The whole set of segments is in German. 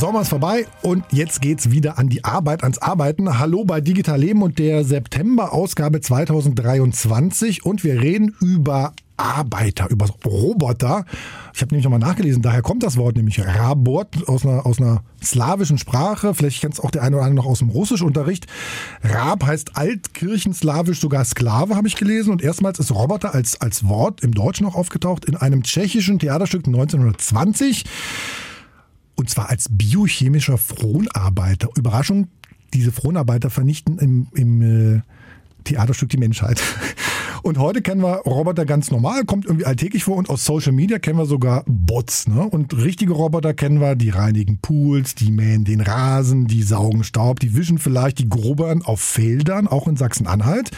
Sommer ist vorbei und jetzt geht's wieder an die Arbeit, ans Arbeiten. Hallo bei Digital Leben und der September-Ausgabe 2023 und wir reden über Arbeiter, über Roboter. Ich habe nämlich nochmal nachgelesen, daher kommt das Wort nämlich Rabot aus einer, aus einer slawischen Sprache. Vielleicht kennt es auch der eine oder andere noch aus dem Russischunterricht. Rab heißt altkirchenslawisch sogar Sklave, habe ich gelesen. Und erstmals ist Roboter als, als Wort im Deutschen noch aufgetaucht in einem tschechischen Theaterstück 1920. Und zwar als biochemischer Fronarbeiter. Überraschung, diese Fronarbeiter vernichten im, im äh, Theaterstück die Menschheit. Und heute kennen wir Roboter ganz normal, kommt irgendwie alltäglich vor und aus Social Media kennen wir sogar Bots. Ne? Und richtige Roboter kennen wir, die reinigen Pools, die mähen den Rasen, die saugen Staub, die wischen vielleicht die Grobern auf Feldern, auch in Sachsen-Anhalt.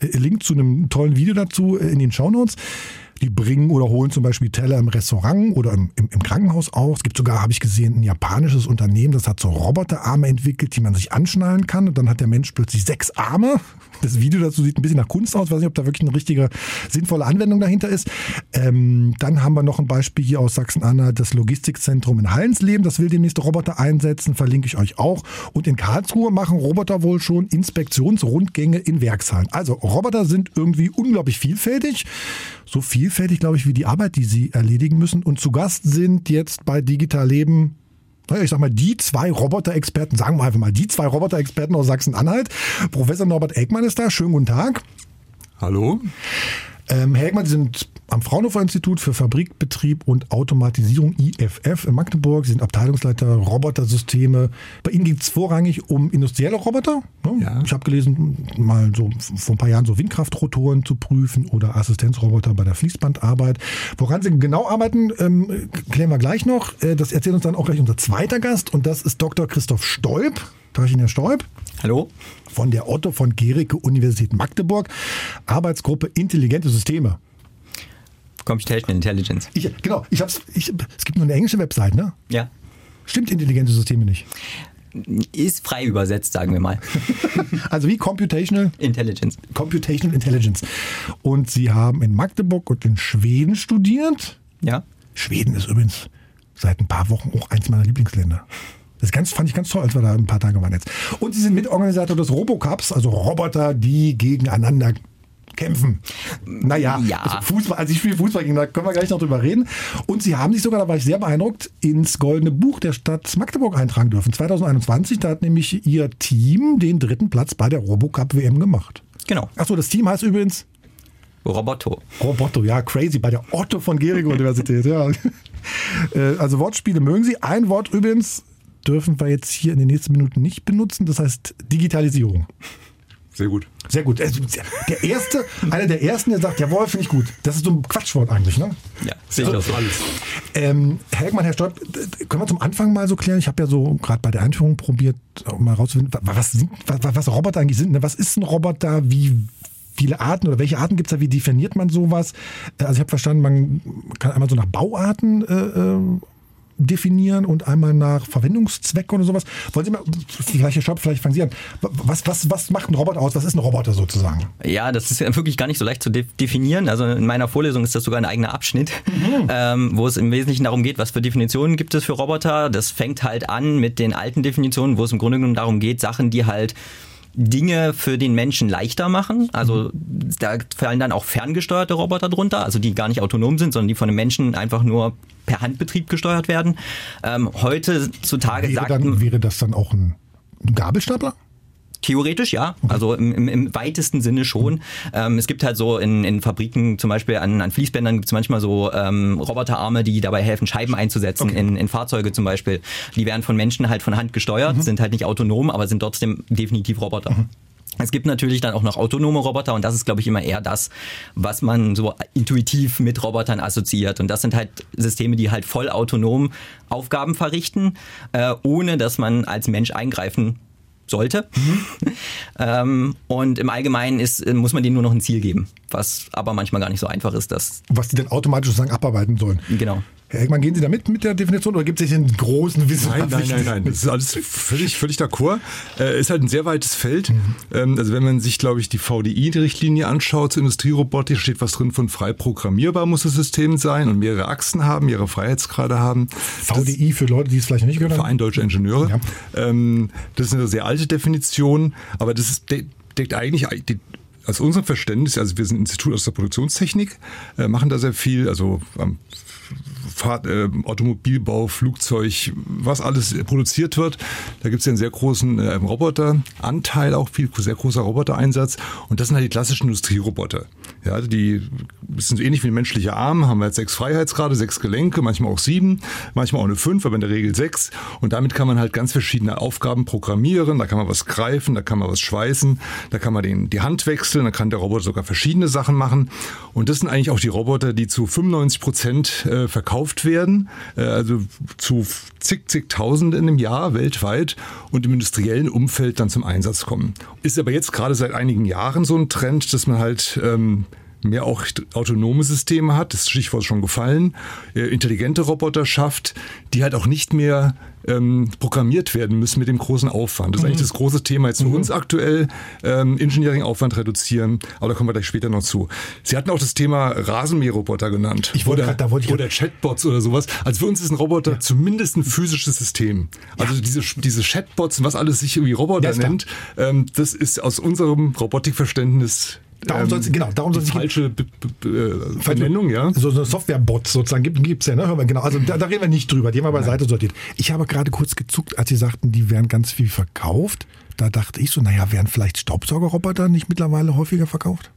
Äh, Link zu einem tollen Video dazu äh, in den Shownotes. Die bringen oder holen zum Beispiel Teller im Restaurant oder im, im, im Krankenhaus aus. Es gibt sogar, habe ich gesehen, ein japanisches Unternehmen, das hat so Roboterarme entwickelt, die man sich anschnallen kann. Und dann hat der Mensch plötzlich sechs Arme. Das Video dazu sieht ein bisschen nach Kunst aus. Ich weiß nicht, ob da wirklich eine richtige, sinnvolle Anwendung dahinter ist. Ähm, dann haben wir noch ein Beispiel hier aus Sachsen-Anhalt, das Logistikzentrum in Hallensleben. Das will demnächst Roboter einsetzen, verlinke ich euch auch. Und in Karlsruhe machen Roboter wohl schon Inspektionsrundgänge in Werkshallen. Also Roboter sind irgendwie unglaublich vielfältig. So vielfältig, glaube ich, wie die Arbeit, die sie erledigen müssen. Und zu Gast sind jetzt bei Digital Leben ich sag mal, die zwei Roboter-Experten, sagen wir einfach mal, die zwei Roboter-Experten aus Sachsen-Anhalt. Professor Norbert Eckmann ist da. Schönen guten Tag. Hallo. Ähm, Herr Eckmann, Sie sind am Fraunhofer Institut für Fabrikbetrieb und Automatisierung IFF in Magdeburg. Sind Abteilungsleiter Robotersysteme. Bei Ihnen geht es vorrangig um industrielle Roboter. Ne? Ja. Ich habe gelesen, mal so vor ein paar Jahren so Windkraftrotoren zu prüfen oder Assistenzroboter bei der Fließbandarbeit. Woran Sie genau arbeiten, ähm, klären wir gleich noch. Äh, das erzählt uns dann auch gleich unser zweiter Gast und das ist Dr. Christoph Stolp. Darf ich Ihnen, Herr Stolp? Hallo. Von der Otto von Gericke Universität Magdeburg. Arbeitsgruppe Intelligente Systeme. Computational Intelligence. Ich, genau, ich hab's, ich, es gibt nur eine englische Website, ne? Ja. Stimmt intelligente Systeme nicht. Ist frei übersetzt, sagen wir mal. Also wie Computational? Intelligence. Computational Intelligence. Und Sie haben in Magdeburg und in Schweden studiert. Ja. Schweden ist übrigens seit ein paar Wochen auch eins meiner Lieblingsländer. Das ganz, fand ich ganz toll, als wir da ein paar Tage waren jetzt. Und Sie sind Mitorganisator des Robocups, also Roboter, die gegeneinander kämpfen. Naja, Ja. also Fußball, also ich spiele Fußball gegen, da können wir gleich noch drüber reden. Und Sie haben sich sogar, da war ich sehr beeindruckt, ins Goldene Buch der Stadt Magdeburg eintragen dürfen. 2021, da hat nämlich Ihr Team den dritten Platz bei der Robocup WM gemacht. Genau. Achso, das Team heißt übrigens Roboto. Roboto, ja, crazy, bei der Otto von Gehring Universität, ja. Äh, Also Wortspiele mögen Sie. Ein Wort übrigens dürfen wir jetzt hier in den nächsten Minuten nicht benutzen, das heißt Digitalisierung. Sehr gut. Sehr gut. Also Der erste, einer der ersten, der sagt, jawohl, finde ich gut. Das ist so ein Quatschwort eigentlich, ne? Ja, sehe ich auch so. Alles. Ähm, Herr Eckmann, Herr Stolp, können wir zum Anfang mal so klären? Ich habe ja so gerade bei der Einführung probiert, auch mal rauszufinden, wa- was, sind, was, was Roboter eigentlich sind. Ne? Was ist ein Roboter? Wie viele Arten oder welche Arten gibt es da? Wie definiert man sowas? Äh, Also ich habe verstanden, man kann einmal so nach Bauarten äh, äh, definieren und einmal nach Verwendungszwecken oder sowas. Wollen Sie mal, vielleicht Stolp, vielleicht fangen Sie an. Was, was, was macht ein Roboter aus? Was ist ein Roboter sozusagen? Ja, das ist ja wirklich gar nicht so leicht zu de definieren. Also in meiner Vorlesung ist das sogar ein eigener Abschnitt, ähm, wo es im Wesentlichen darum geht, was für Definitionen gibt es für Roboter. Das fängt halt an mit den alten Definitionen, wo es im Grunde genommen darum geht, Sachen, die halt Dinge für den Menschen leichter machen. Also da fallen dann auch ferngesteuerte Roboter drunter, also die gar nicht autonom sind, sondern die von einem Menschen einfach nur per Handbetrieb gesteuert werden. Ähm, heutzutage Wäre, sagt dann, wäre das dann auch ein, ein Gabelstapler? Theoretisch ja, also im, im, im weitesten Sinne schon. Ähm, es gibt halt so in, in Fabriken zum Beispiel an, an Fließbändern gibt es manchmal so ähm, Roboterarme, die dabei helfen, Scheiben einzusetzen in, in Fahrzeuge zum Beispiel. Die werden von Menschen halt von Hand gesteuert, sind halt nicht autonom, aber sind trotzdem definitiv Roboter. Es gibt natürlich dann auch noch autonome Roboter und das ist, glaube ich, immer eher das, was man so intuitiv mit Robotern assoziiert. Und das sind halt Systeme, die halt voll autonom Aufgaben verrichten, äh, ohne dass man als Mensch eingreifen sollte. ähm, und im Allgemeinen ist, muss man denen nur noch ein Ziel geben, was aber manchmal gar nicht so einfach ist. Das, Was die dann automatisch sozusagen abarbeiten sollen. genau. Herr Eckmann, gehen Sie da mit, der Definition oder gibt es einen großen Nein, wissenschaftlichen... nein, nein, nein. Das ist alles völlig, völlig d'accord. Äh, ist halt ein sehr weites Feld. Ähm, also wenn man sich, glaube ich, die VDI-Richtlinie anschaut zur Industrierobotik, steht was drin von frei programmierbar muss das System sein und mehrere Achsen haben, mehrere Freiheitsgrade haben. VDI für Leute, die es vielleicht nicht gehört haben. Verein Deutscher Ingenieure. Ja. Ähm, das ist eine sehr alte Definition, aber das ist, de deckt eigentlich die, aus unserem Verständnis, also wir sind ein Institut aus der Produktionstechnik, äh, machen da sehr viel, also ähm, Fahrt, äh, Automobilbau, Flugzeug, was alles produziert wird. Da gibt es ja einen sehr großen äh, Roboteranteil, auch viel sehr großer Robotereinsatz. Und das sind halt die klassischen Industrieroboter. Ja, die sind so ähnlich wie ein menschlicher Arm, haben halt sechs Freiheitsgrade, sechs Gelenke, manchmal auch sieben, manchmal auch eine fünf, aber in der Regel sechs. Und damit kann man halt ganz verschiedene Aufgaben programmieren. Da kann man was greifen, da kann man was schweißen, da kann man den, die Hand wechseln, da kann der Roboter sogar verschiedene Sachen machen. Und das sind eigentlich auch die Roboter, die zu 95 Prozent äh, verkauft werden, äh, also zu zig, zigtausenden im Jahr weltweit und im industriellen Umfeld dann zum Einsatz kommen. Ist aber jetzt gerade seit einigen Jahren so ein Trend, dass man halt ähm, mehr auch autonome Systeme hat, das Stichwort ist schon gefallen, äh, intelligente Roboter schafft, die halt auch nicht mehr ähm, programmiert werden müssen mit dem großen Aufwand. Das ist eigentlich das große Thema jetzt für uns aktuell, ähm, Engineering-Aufwand reduzieren, aber da kommen wir gleich später noch zu. Sie hatten auch das Thema Rasenmäherroboter genannt. Ich wollte oder, grad- da wollte ich oder Chatbots oder sowas. Also für uns ist ein Roboter zumindest ein physisches System. Also diese, diese Chatbots und was alles sich irgendwie Roboter Ja, nennt, ähm, das ist aus unserem Robotikverständnis Darum soll's- genau, darum die soll's gehen. falsche äh, Benennung, ja. So, so Software-Bots sozusagen gibt es ja, ne? Hör mal, Genau, also da, da reden wir nicht drüber, die haben wir beiseite sortiert. Ich habe gerade kurz gezuckt, als Sie sagten, die werden ganz viel verkauft. Da dachte ich so, naja, werden vielleicht Staubsaugerroboter nicht mittlerweile häufiger verkauft?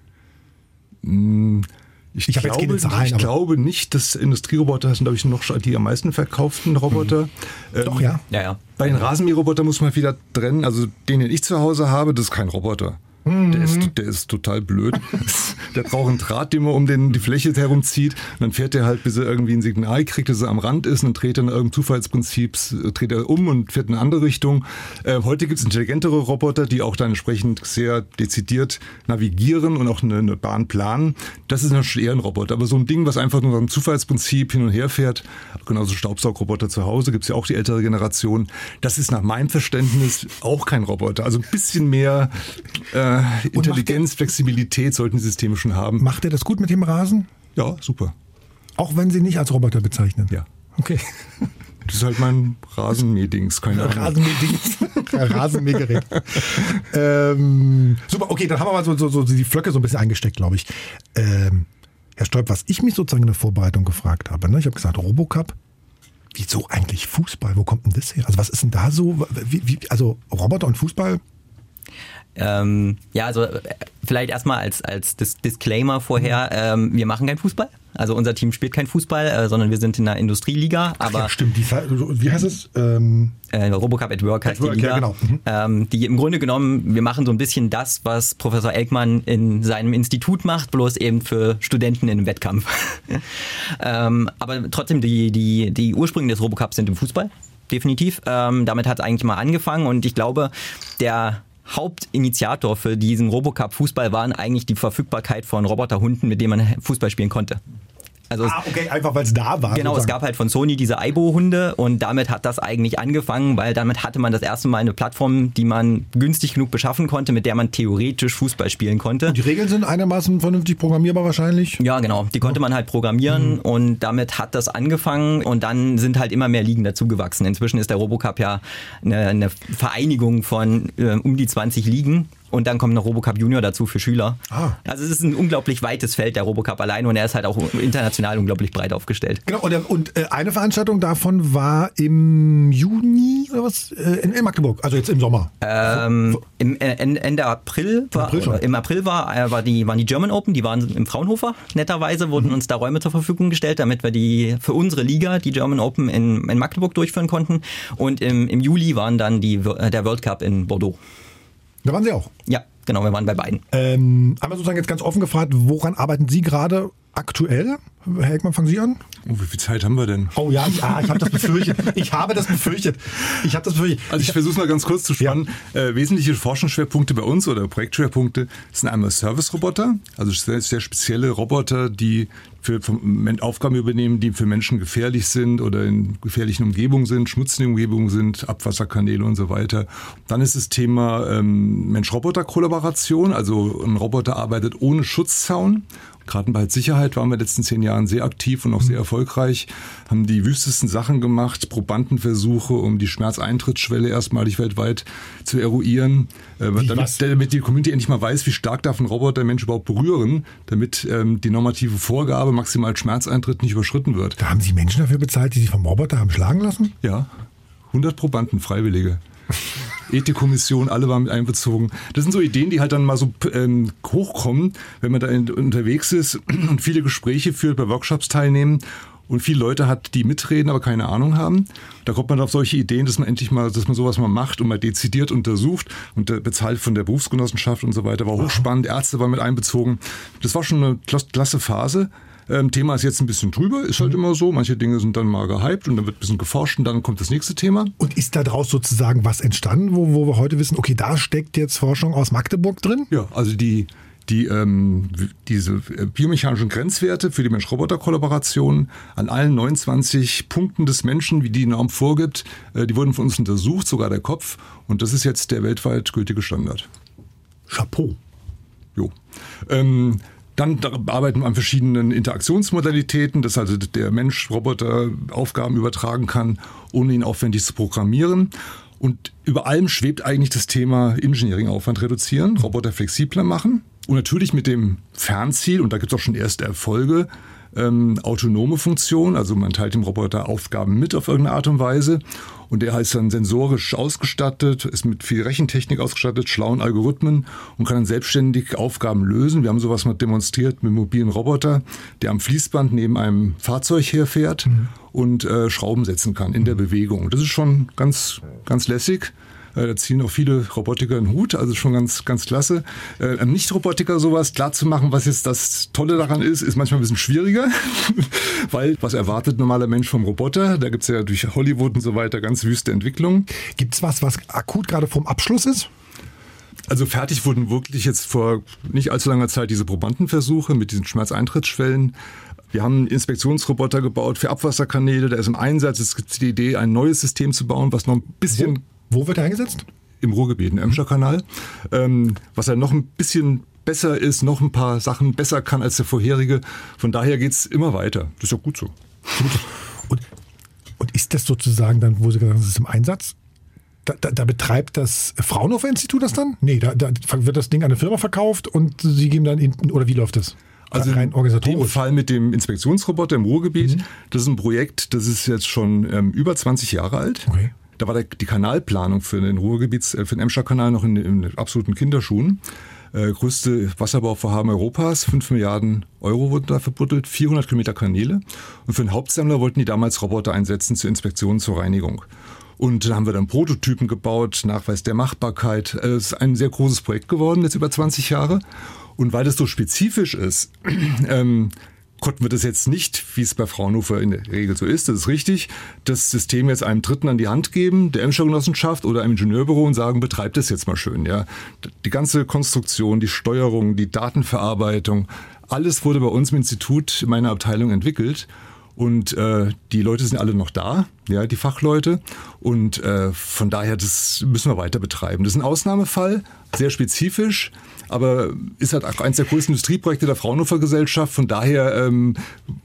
Ich, Ich jetzt glaube, Zahlen, ich glaube nicht, dass Industrieroboter sind, glaube ich, noch die am meisten verkauften Roboter. Ähm, Doch, ja. Ja, ja. Bei den Rasenmäherrobotern muss man wieder trennen. Also den, den ich zu Hause habe, das ist kein Roboter. Der, ist, der ist total blöd. der braucht einen Draht, den man um den, die Fläche herumzieht. Und dann fährt er halt, bis er irgendwie ein Signal kriegt, dass er am Rand ist. Und dann dreht er nach irgendeinem Zufallsprinzip, äh, dreht er um und fährt in eine andere Richtung. Äh, heute gibt es intelligentere Roboter, die auch dann entsprechend sehr dezidiert navigieren und auch eine, eine Bahn planen. Das ist natürlich eher ein Roboter. Aber so ein Ding, was einfach nur nach einem Zufallsprinzip hin und her fährt, genauso Staubsaugroboter zu Hause, gibt es ja auch die ältere Generation. Das ist nach meinem Verständnis auch kein Roboter. Also ein bisschen mehr äh, Intelligenz, Flexibilität sollten die Systeme schon haben. Macht er das gut mit dem Rasen? Ja, super. Auch wenn Sie nicht als Roboter bezeichnen? Ja. Okay. Das ist halt mein Rasenmähdings, keine Ahnung. Rasenmähdings. Rasenmähgerät. ähm, super, okay, dann haben wir mal so, so, so die Flöcke so ein bisschen eingesteckt, glaube ich. Ähm, Herr Stolp, was ich mich sozusagen in der Vorbereitung gefragt habe, ne? ich habe gesagt, Robocup, wieso eigentlich Fußball? Wo kommt denn das her? Also was ist denn da so? Wie, wie, also Roboter und Fußball? Ähm, ja, also äh, vielleicht erstmal als, als Dis Disclaimer vorher, ähm, wir machen keinen Fußball. Also unser Team spielt kein Fußball, äh, sondern wir sind in der Industrieliga. Aber ja, stimmt. Die, wie heißt es? Ähm, äh, Robocup at Work heißt At Work, die Liga. ja, genau. Mhm. ähm, die im Grunde genommen, wir machen so ein bisschen das, was Professor Elkmann in seinem Institut macht, bloß eben für Studenten in einem Wettkampf. ähm, aber trotzdem, die, die, die Ursprünge des Robocups sind im Fußball, definitiv. Ähm, damit hat es eigentlich mal angefangen und ich glaube, der Hauptinitiator für diesen Robocup Fußball waren eigentlich die Verfügbarkeit von Roboterhunden, mit denen man Fußball spielen konnte. Also es- ah, okay, einfach weil es da war. Genau, es sozusagen. gab halt von Sony diese Aibo-Hunde und damit hat das eigentlich angefangen, weil damit hatte man das erste Mal eine Plattform, die man günstig genug beschaffen konnte, mit der man theoretisch Fußball spielen konnte. Die Regeln sind einigermaßen vernünftig programmierbar wahrscheinlich. Ja, genau. Die konnte man halt programmieren und damit hat das angefangen und dann sind halt immer mehr Ligen dazugewachsen. Inzwischen ist der Robocup ja eine, eine Vereinigung von äh, um die 20 Ligen. Und dann kommt noch Robocup Junior dazu für Schüler. Ah. Also es ist ein unglaublich weites Feld, der Robocup allein, und er ist halt auch international unglaublich breit aufgestellt. Genau, und, und äh, eine Veranstaltung davon war im Juni oder was? Äh, in, in Magdeburg, also jetzt im Sommer. Ähm, im, äh, Ende April war, April im April war, äh, war die, waren die German Open, die waren im Fraunhofer. Netterweise Mhm. wurden uns da Räume zur Verfügung gestellt, damit wir die für unsere Liga, die German Open in, in Magdeburg durchführen konnten. Und im, im Juli waren dann die, äh, der World Cup in Bordeaux. Da waren Sie auch. Ja, genau, wir waren bei beiden. Ähm, einmal sozusagen jetzt ganz offen gefragt, woran arbeiten Sie gerade aktuell? Herr Heckmann, fangen Sie an. Oh, wie viel Zeit haben wir denn? Oh ja, ich, ah, ich habe das befürchtet. Ich habe das befürchtet. Ich habe das befürchtet. Also ich versuche mal ganz kurz zu spannen. Ja. Äh, wesentliche Forschungsschwerpunkte bei uns oder Projektschwerpunkte sind einmal Service-Roboter, also sehr, sehr spezielle Roboter, die für Aufgaben übernehmen, die für Menschen gefährlich sind oder in gefährlichen Umgebungen sind, schmutzigen Umgebungen sind, Abwasserkanäle und so weiter. Dann ist das Thema ähm, Mensch-Roboter-Kollaboration, also ein Roboter arbeitet ohne Schutzzaun Gerade bei Sicherheit waren wir in den letzten zehn Jahren sehr aktiv und auch sehr erfolgreich, haben die wüstesten Sachen gemacht, Probandenversuche, um die Schmerzeintrittsschwelle erstmalig weltweit zu eruieren, äh, damit, damit, die Community endlich mal weiß, wie stark darf ein Roboter Mensch überhaupt berühren, damit ähm, die normative Vorgabe maximal Schmerzeintritt nicht überschritten wird. Da haben Sie Menschen dafür bezahlt, die sich vom Roboter haben schlagen lassen? Ja, 100 Probanden, Freiwillige. Ethikkommission, alle waren mit einbezogen. Das sind so Ideen, die halt dann mal so ähm, hochkommen, wenn man da in, unterwegs ist und viele Gespräche führt, bei Workshops teilnehmen und viele Leute hat, die mitreden, aber keine Ahnung haben. Da kommt man auf solche Ideen, dass man endlich mal, dass man sowas mal macht und mal dezidiert untersucht und bezahlt von der Berufsgenossenschaft und so weiter. War hochspannend, Ärzte waren mit einbezogen. Das war schon eine klasse Phase. Ähm, Thema ist jetzt ein bisschen drüber, ist halt mhm. immer so. Manche Dinge sind dann mal gehypt und dann wird ein bisschen geforscht und dann kommt das nächste Thema. Und ist da draus sozusagen was entstanden, wo, wo wir heute wissen, okay, da steckt jetzt Forschung aus Magdeburg drin? Ja, also die, die ähm, diese äh, biomechanischen Grenzwerte für die Mensch-Roboter-Kollaboration an allen 29 Punkten des Menschen, wie die Norm vorgibt, äh, die wurden von uns untersucht, sogar der Kopf. Und das ist jetzt der weltweit gültige Standard. Chapeau. Jo. Ähm, dann arbeiten wir an verschiedenen Interaktionsmodalitäten, dass also der Mensch Roboter Aufgaben übertragen kann, ohne ihn aufwendig zu programmieren. Und über allem schwebt eigentlich das Thema Engineering-Aufwand reduzieren, Roboter flexibler machen. Und natürlich mit dem Fernziel, und da gibt es auch schon erste Erfolge, ähm, autonome Funktion, also man teilt dem Roboter Aufgaben mit auf irgendeine Art und Weise und der heißt dann sensorisch ausgestattet, ist mit viel Rechentechnik ausgestattet, schlauen Algorithmen und kann dann selbstständig Aufgaben lösen. Wir haben sowas mal demonstriert mit einem mobilen Roboter, der am Fließband neben einem Fahrzeug herfährt mhm. und äh, Schrauben setzen kann in der Bewegung. Das ist schon ganz, ganz lässig. Äh, da ziehen auch viele Robotiker einen Hut, also schon ganz, ganz klasse. Äh, Nicht-Robotiker sowas klar zu machen, was jetzt das Tolle daran ist, ist manchmal ein bisschen schwieriger, weil was erwartet ein normaler Mensch vom Roboter? Da gibt es ja durch Hollywood und so weiter ganz wüste Entwicklungen. Gibt es was, was akut gerade vom Abschluss ist? Also fertig wurden wirklich jetzt vor nicht allzu langer Zeit diese Probandenversuche mit diesen Schmerzeintrittsschwellen. Wir haben einen Inspektionsroboter gebaut für Abwasserkanäle, der ist im Einsatz. Es gibt die Idee, ein neues System zu bauen, was noch ein bisschen wo wird er eingesetzt? Im Ruhrgebiet, im Emscher-Kanal. Ähm, was er noch ein bisschen besser ist, noch ein paar Sachen besser kann als der vorherige. Von daher geht es immer weiter. Das ist ja gut so. Und, und ist das sozusagen dann, wo Sie gesagt haben, das ist im Einsatz? Da, da, da, betreibt das Fraunhofer Institut das dann? Nee, da, da, wird das Ding an eine Firma verkauft und Sie geben dann, in, oder wie läuft das? Also rein organisatorisch. Dem Fall mit dem Inspektionsroboter im Ruhrgebiet, mhm. das ist ein Projekt, das ist jetzt schon ähm, über 20 Jahre alt. Okay. Da war der, die Kanalplanung für den Ruhrgebiets, äh, für den Emscher-Kanal noch in, in absoluten Kinderschuhen. Äh, größte Wasserbauvorhaben Europas, 5 Milliarden Euro wurden da verbuddelt, 400 Kilometer Kanäle. Und für den Hauptsammler wollten die damals Roboter einsetzen zur Inspektion, zur Reinigung. Und da haben wir dann Prototypen gebaut, Nachweis der Machbarkeit. Äh, es ist ein sehr großes Projekt geworden, jetzt über 20 Jahre. Und weil das so spezifisch ist, ähm, konnten wir das jetzt nicht, wie es bei Fraunhofer in der Regel so ist, das ist richtig, das System jetzt einem Dritten an die Hand geben, der Emscher Genossenschaft oder einem Ingenieurbüro und sagen, betreibt es jetzt mal schön. Ja. Die ganze Konstruktion, die Steuerung, die Datenverarbeitung, alles wurde bei uns im Institut, in meiner Abteilung entwickelt. Und äh, die Leute sind alle noch da, ja, die Fachleute. Und äh, von daher, das müssen wir weiter betreiben. Das ist ein Ausnahmefall, sehr spezifisch aber ist halt auch eines der größten Industrieprojekte der Fraunhofer Gesellschaft. Von daher ähm,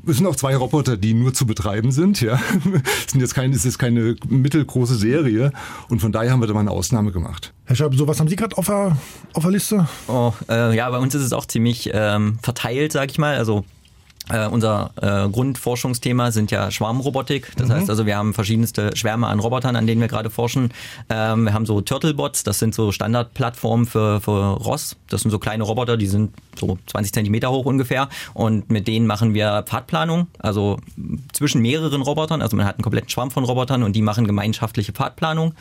es sind auch zwei Roboter, die nur zu betreiben sind. Ja, es sind jetzt keine, es ist keine mittelgroße Serie und von daher haben wir da mal eine Ausnahme gemacht. Herr Schaub, so was haben Sie gerade auf der, auf der Liste? Oh, äh, ja, bei uns ist es auch ziemlich ähm, verteilt, sag ich mal. Also äh, unser äh, Grundforschungsthema sind ja Schwarmrobotik. Das mhm. heißt also, wir haben verschiedenste Schwärme an Robotern, an denen wir gerade forschen. Ähm, wir haben so Turtlebots, das sind so Standardplattformen für, für Ross. Das sind so kleine Roboter, die sind so 20 Zentimeter hoch ungefähr. Und mit denen machen wir Pfadplanung, also zwischen mehreren Robotern. Also man hat einen kompletten Schwarm von Robotern und die machen gemeinschaftliche Pfadplanung.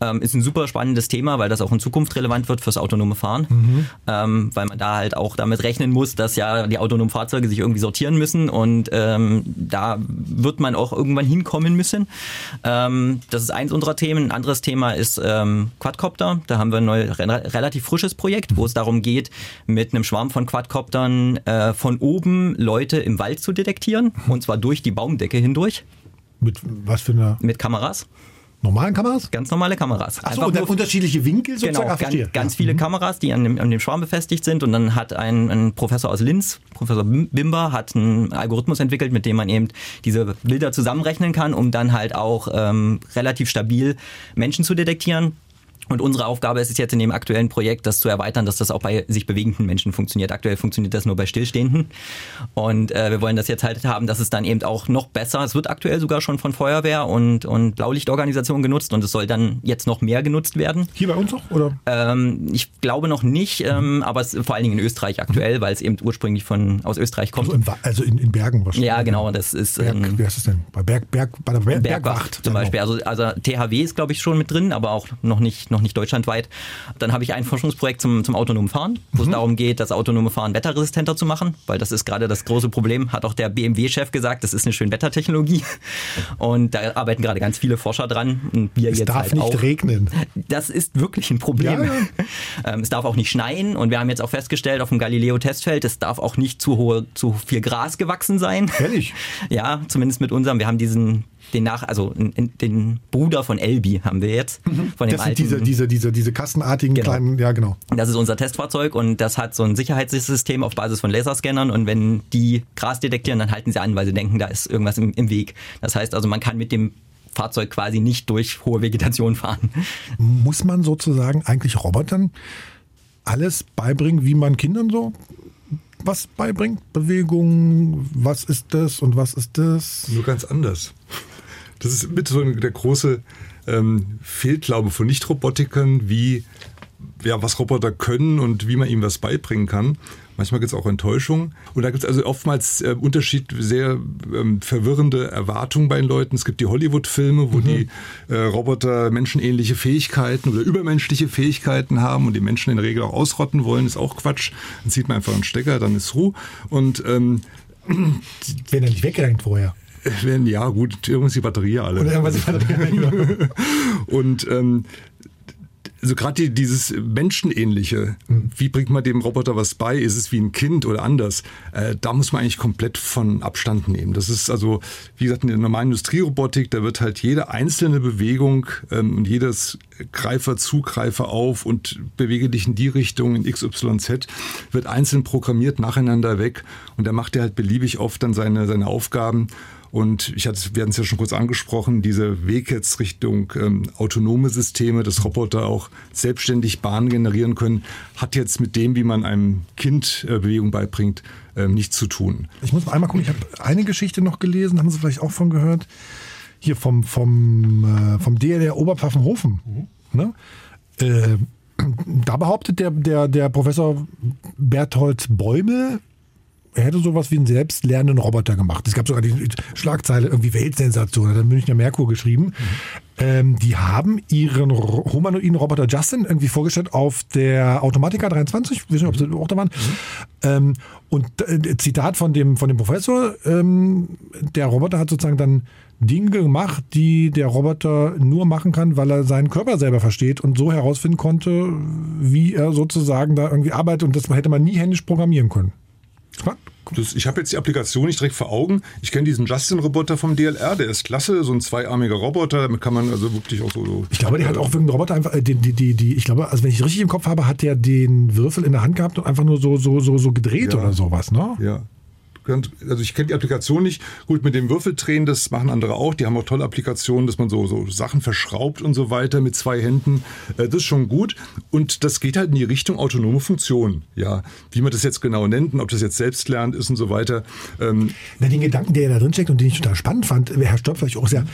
Ähm, ist ein super spannendes Thema, weil das auch in Zukunft relevant wird fürs autonome Fahren. Mhm. Ähm, weil man da halt auch damit rechnen muss, dass ja die autonomen Fahrzeuge sich irgendwie sortieren detektieren müssen und ähm, da wird man auch irgendwann hinkommen müssen. Ähm, das ist eins unserer Themen. Ein anderes Thema ist ähm, Quadcopter. Da haben wir ein neu, relativ frisches Projekt, wo es darum geht, mit einem Schwarm von Quadcoptern äh, von oben Leute im Wald zu detektieren und zwar durch die Baumdecke hindurch. Mit was für einer? Mit Kameras. Normalen Kameras? Ganz normale Kameras. Achso, und dann unterschiedliche Winkel Genau, sozusagen? Ah, ganz, ganz viele Kameras, die an dem, an dem Schwarm befestigt sind. Und dann hat ein, ein Professor aus Linz, Professor Bim- Bimber, hat einen Algorithmus entwickelt, mit dem man eben diese Bilder zusammenrechnen kann, um dann halt auch ähm, relativ stabil Menschen zu detektieren. Und unsere Aufgabe ist es jetzt in dem aktuellen Projekt, das zu erweitern, dass das auch bei sich bewegenden Menschen funktioniert. Aktuell funktioniert das nur bei Stillstehenden. Und äh, wir wollen das jetzt halt haben, dass es dann eben auch noch besser, es wird aktuell sogar schon von Feuerwehr und, und Blaulichtorganisationen genutzt und es soll dann jetzt noch mehr genutzt werden. Hier bei uns auch? Oder? Ähm, ich glaube noch nicht, ähm, aber es vor allen Dingen in Österreich aktuell, weil es eben ursprünglich von aus Österreich kommt. Also, im, also in, in Bergen wahrscheinlich. ja, genau, das ist Berg, ähm, wie heißt es denn? Bei Berg, Berg, bei der Ber Bergwacht Bergwacht. zum Genau. Beispiel. Also, also THW ist, glaube ich, schon mit drin, aber auch noch nicht, noch nicht deutschlandweit. Dann habe ich ein Forschungsprojekt zum, zum autonomen Fahren, wo Mhm. es darum geht, das autonome Fahren wetterresistenter zu machen, weil das ist gerade das große Problem, hat auch der BMW-Chef gesagt, das ist eine Schönwettertechnologie. Und da arbeiten gerade ganz viele Forscher dran. Und wir Es jetzt darf halt nicht auch. regnen. Das ist wirklich ein Problem. Ja, ja. Ähm, es darf auch nicht schneien und wir haben jetzt auch festgestellt auf dem Galileo-Testfeld, es darf auch nicht zu hohe, zu viel Gras gewachsen sein. Ehrlich? Ja, zumindest mit unserem. Wir haben diesen, den nach, also den Bruder von Elbi haben wir jetzt von dem Mhm. Das sind diese, diese, diese, diese kastenartigen Genau. kleinen, ja genau. Das ist unser Testfahrzeug und das hat so ein Sicherheitssystem auf Basis von Laserscannern und wenn die Gras detektieren, dann halten sie an, weil sie denken, da ist irgendwas im, im Weg. Das heißt also, man kann mit dem Fahrzeug quasi nicht durch hohe Vegetation fahren. Muss man sozusagen eigentlich Robotern alles beibringen, wie man Kindern so was beibringt? Bewegung, was ist das und was ist das? Nur ganz anders. Das ist mit so der große ähm, Fehlglaube von Nicht-Robotikern, wie ja, was Roboter können und wie man ihm was beibringen kann. Manchmal gibt es auch Enttäuschung. Und da gibt es also oftmals äh, Unterschied, sehr ähm, verwirrende Erwartungen bei den Leuten. Es gibt die Hollywood-Filme, wo die äh, Roboter menschenähnliche Fähigkeiten oder übermenschliche Fähigkeiten haben und die Menschen in der Regel auch ausrotten wollen. Ist auch Quatsch. Dann zieht man einfach einen Stecker, dann ist Ruhe. Und ähm, Wenn er nicht wegrennt vorher. wenn, ja gut, irgendwann ist die Batterie alle. Oder irgendwas ist Und ähm, also gerade die, dieses Menschenähnliche, wie bringt man dem Roboter was bei? Ist es wie ein Kind oder anders? Äh, da muss man eigentlich komplett von Abstand nehmen. Das ist also, wie gesagt, in der normalen Industrierobotik, da wird halt jede einzelne Bewegung ähm, und jedes Greifer, Zugreifer auf und bewege dich in die Richtung in XYZ, wird einzeln programmiert nacheinander weg und da macht er halt beliebig oft dann seine, seine Aufgaben. Und ich hatte, wir hatten es ja schon kurz angesprochen, diese Weg jetzt Richtung ähm, autonome Systeme, dass Roboter auch selbstständig Bahnen generieren können, hat jetzt mit dem, wie man einem Kind äh, Bewegung beibringt, ähm, nichts zu tun. Ich muss einmal gucken, ich habe eine Geschichte noch gelesen, haben Sie vielleicht auch von gehört? Hier vom, vom, äh, vom DLR Oberpfaffenhofen. Ne? Äh, da behauptet der, der, der Professor Berthold Bäume, er hätte sowas wie einen selbstlernenden Roboter gemacht. Es gab sogar die Schlagzeile, irgendwie Weltsensation, hat der Münchner Merkur geschrieben. Ähm, die haben ihren humanoiden Roboter Justin irgendwie vorgestellt auf der Automatica 23, ich weiß nicht, ob sie auch da waren. Ähm, und äh, Zitat von dem, von dem Professor, ähm, der Roboter hat sozusagen dann Dinge gemacht, die der Roboter nur machen kann, weil er seinen Körper selber versteht und so herausfinden konnte, wie er sozusagen da irgendwie arbeitet und das hätte man nie händisch programmieren können. Das, ich habe jetzt die Applikation nicht direkt vor Augen. Ich kenne diesen Justin-Roboter vom DLR, der ist klasse, so ein zweiarmiger Roboter, damit kann man also wirklich auch so... Ich glaube, der hat auch wirklich Roboter einfach, äh, die, die, die, die, ich glaube, also wenn ich richtig im Kopf habe, hat der den Würfel in der Hand gehabt und einfach nur so, so, so, so gedreht Ja. oder sowas, ne? Ja. Kannst- Also ich kenne die Applikation nicht. Gut, mit dem Würfeldrehen, das machen andere auch. Die haben auch tolle Applikationen, dass man so, so Sachen verschraubt und so weiter mit zwei Händen. Äh, Das ist schon gut. Und das geht halt in die Richtung autonome Funktion. Ja, wie man das jetzt genau nennt und ob das jetzt selbstlernend ist und so weiter. Ähm, Na, den Gedanken, der da drin steckt und den ich total spannend fand, Herr Stopp vielleicht auch sehr.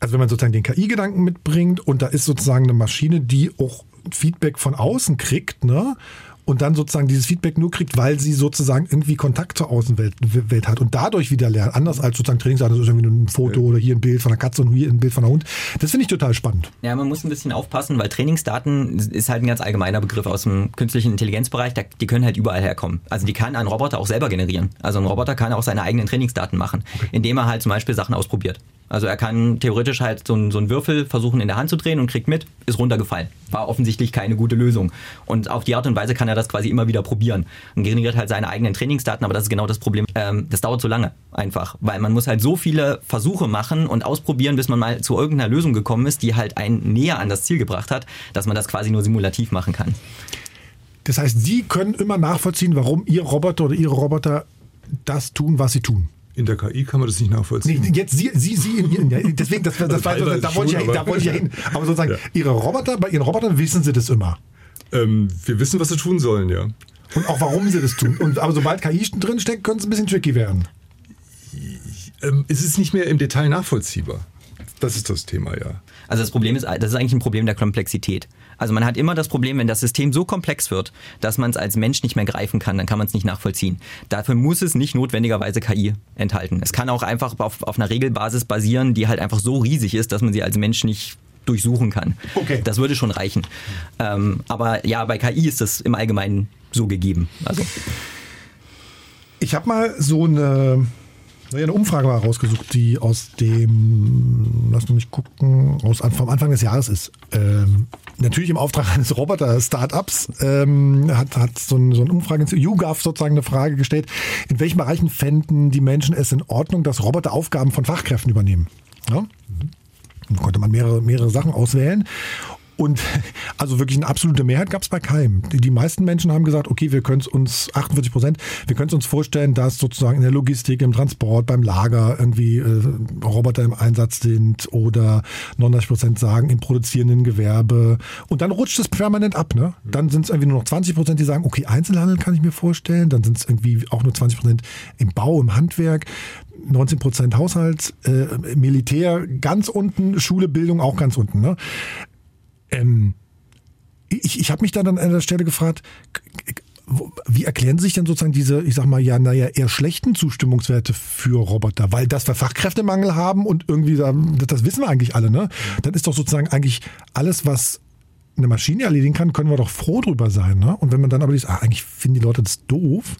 Also wenn man sozusagen den KI-Gedanken mitbringt und da ist sozusagen eine Maschine, die auch Feedback von außen kriegt, ne? Und dann sozusagen dieses Feedback nur kriegt, weil sie sozusagen irgendwie Kontakt zur Außenwelt Welt hat und dadurch wieder lernt. Anders als sozusagen Trainingsdaten, das ist irgendwie ein Foto oder hier ein Bild von einer Katze und hier ein Bild von einer Hund. Das finde ich total spannend. Ja, man muss ein bisschen aufpassen, weil Trainingsdaten ist halt ein ganz allgemeiner Begriff aus dem künstlichen Intelligenzbereich. Die können halt überall herkommen. Also die kann ein Roboter auch selber generieren. Also ein Roboter kann auch seine eigenen Trainingsdaten machen, indem er halt zum Beispiel Sachen ausprobiert. Also er kann theoretisch halt so, so einen Würfel versuchen in der Hand zu drehen und kriegt mit, ist runtergefallen. War offensichtlich keine gute Lösung. Und auf die Art und Weise kann er das quasi immer wieder probieren und generiert halt seine eigenen Trainingsdaten, aber das ist genau das Problem. Ähm, das dauert so lange einfach, weil man muss halt so viele Versuche machen und ausprobieren, bis man mal zu irgendeiner Lösung gekommen ist, die halt einen näher an das Ziel gebracht hat, dass man das quasi nur simulativ machen kann. Das heißt, Sie können immer nachvollziehen, warum Ihr Roboter oder Ihre Roboter das tun, was sie tun. In der KI kann man das nicht nachvollziehen. Nee, jetzt Sie, Sie, Sie in Ihren, ja, deswegen, das, das, das Also war, da, wollte ich ja, da wollte ich ja hin. Aber sozusagen, Ja. Ihre Roboter, bei Ihren Robotern wissen Sie das immer. Ähm, wir wissen, was sie tun sollen, ja. Und auch warum sie das tun. Und, aber sobald KI drin steckt, könnte es ein bisschen tricky werden. Ähm, es ist nicht mehr im Detail nachvollziehbar. Das ist das Thema, ja. Also das Problem ist, das ist eigentlich ein Problem der Komplexität. Also man hat immer das Problem, wenn das System so komplex wird, dass man es als Mensch nicht mehr greifen kann, dann kann man es nicht nachvollziehen. Dafür muss es nicht notwendigerweise KI enthalten. Es kann auch einfach auf, auf einer Regelbasis basieren, die halt einfach so riesig ist, dass man sie als Mensch nicht durchsuchen kann. Okay. Das würde schon reichen. Ähm, aber ja, bei KI ist das im Allgemeinen so gegeben. Also Ich habe mal so eine, eine Umfrage mal rausgesucht, die aus dem, lass mich gucken, aus, vom Anfang des Jahres ist. Ähm, natürlich im Auftrag eines Roboter-Startups ähm, hat, hat so, ein, so eine Umfrage YouGov sozusagen eine Frage gestellt, in welchen Bereichen fänden die Menschen es in Ordnung, dass Roboter Aufgaben von Fachkräften übernehmen? Ja? Dann konnte man mehrere, mehrere Sachen auswählen. Und also wirklich eine absolute Mehrheit gab es bei keinem. Die, meisten Menschen haben gesagt, okay, wir können es uns, 48 Prozent, wir können es uns vorstellen, dass sozusagen in der Logistik, im Transport, beim Lager irgendwie äh, Roboter im Einsatz sind oder 39 Prozent sagen im produzierenden Gewerbe. Und dann rutscht es permanent ab. Ne? Dann sind es irgendwie nur noch 20 Prozent, die sagen, okay, Einzelhandel kann ich mir vorstellen. Dann sind es irgendwie auch nur 20 Prozent im Bau, im Handwerk. 19 Prozent Haushalt, äh, Militär ganz unten, Schule, Bildung auch ganz unten. Ne? Ähm, ich ich habe mich dann an der Stelle gefragt, wie erklären sich denn sozusagen diese, ich sag mal, ja, naja, eher schlechten Zustimmungswerte für Roboter? Weil das wir Fachkräftemangel haben und irgendwie, da- das, das wissen wir eigentlich alle, ne? Dann ist doch sozusagen eigentlich alles, was eine Maschine erledigen kann, können wir doch froh drüber sein, ne? Und wenn man dann aber liest, ah, eigentlich finden die Leute das doof.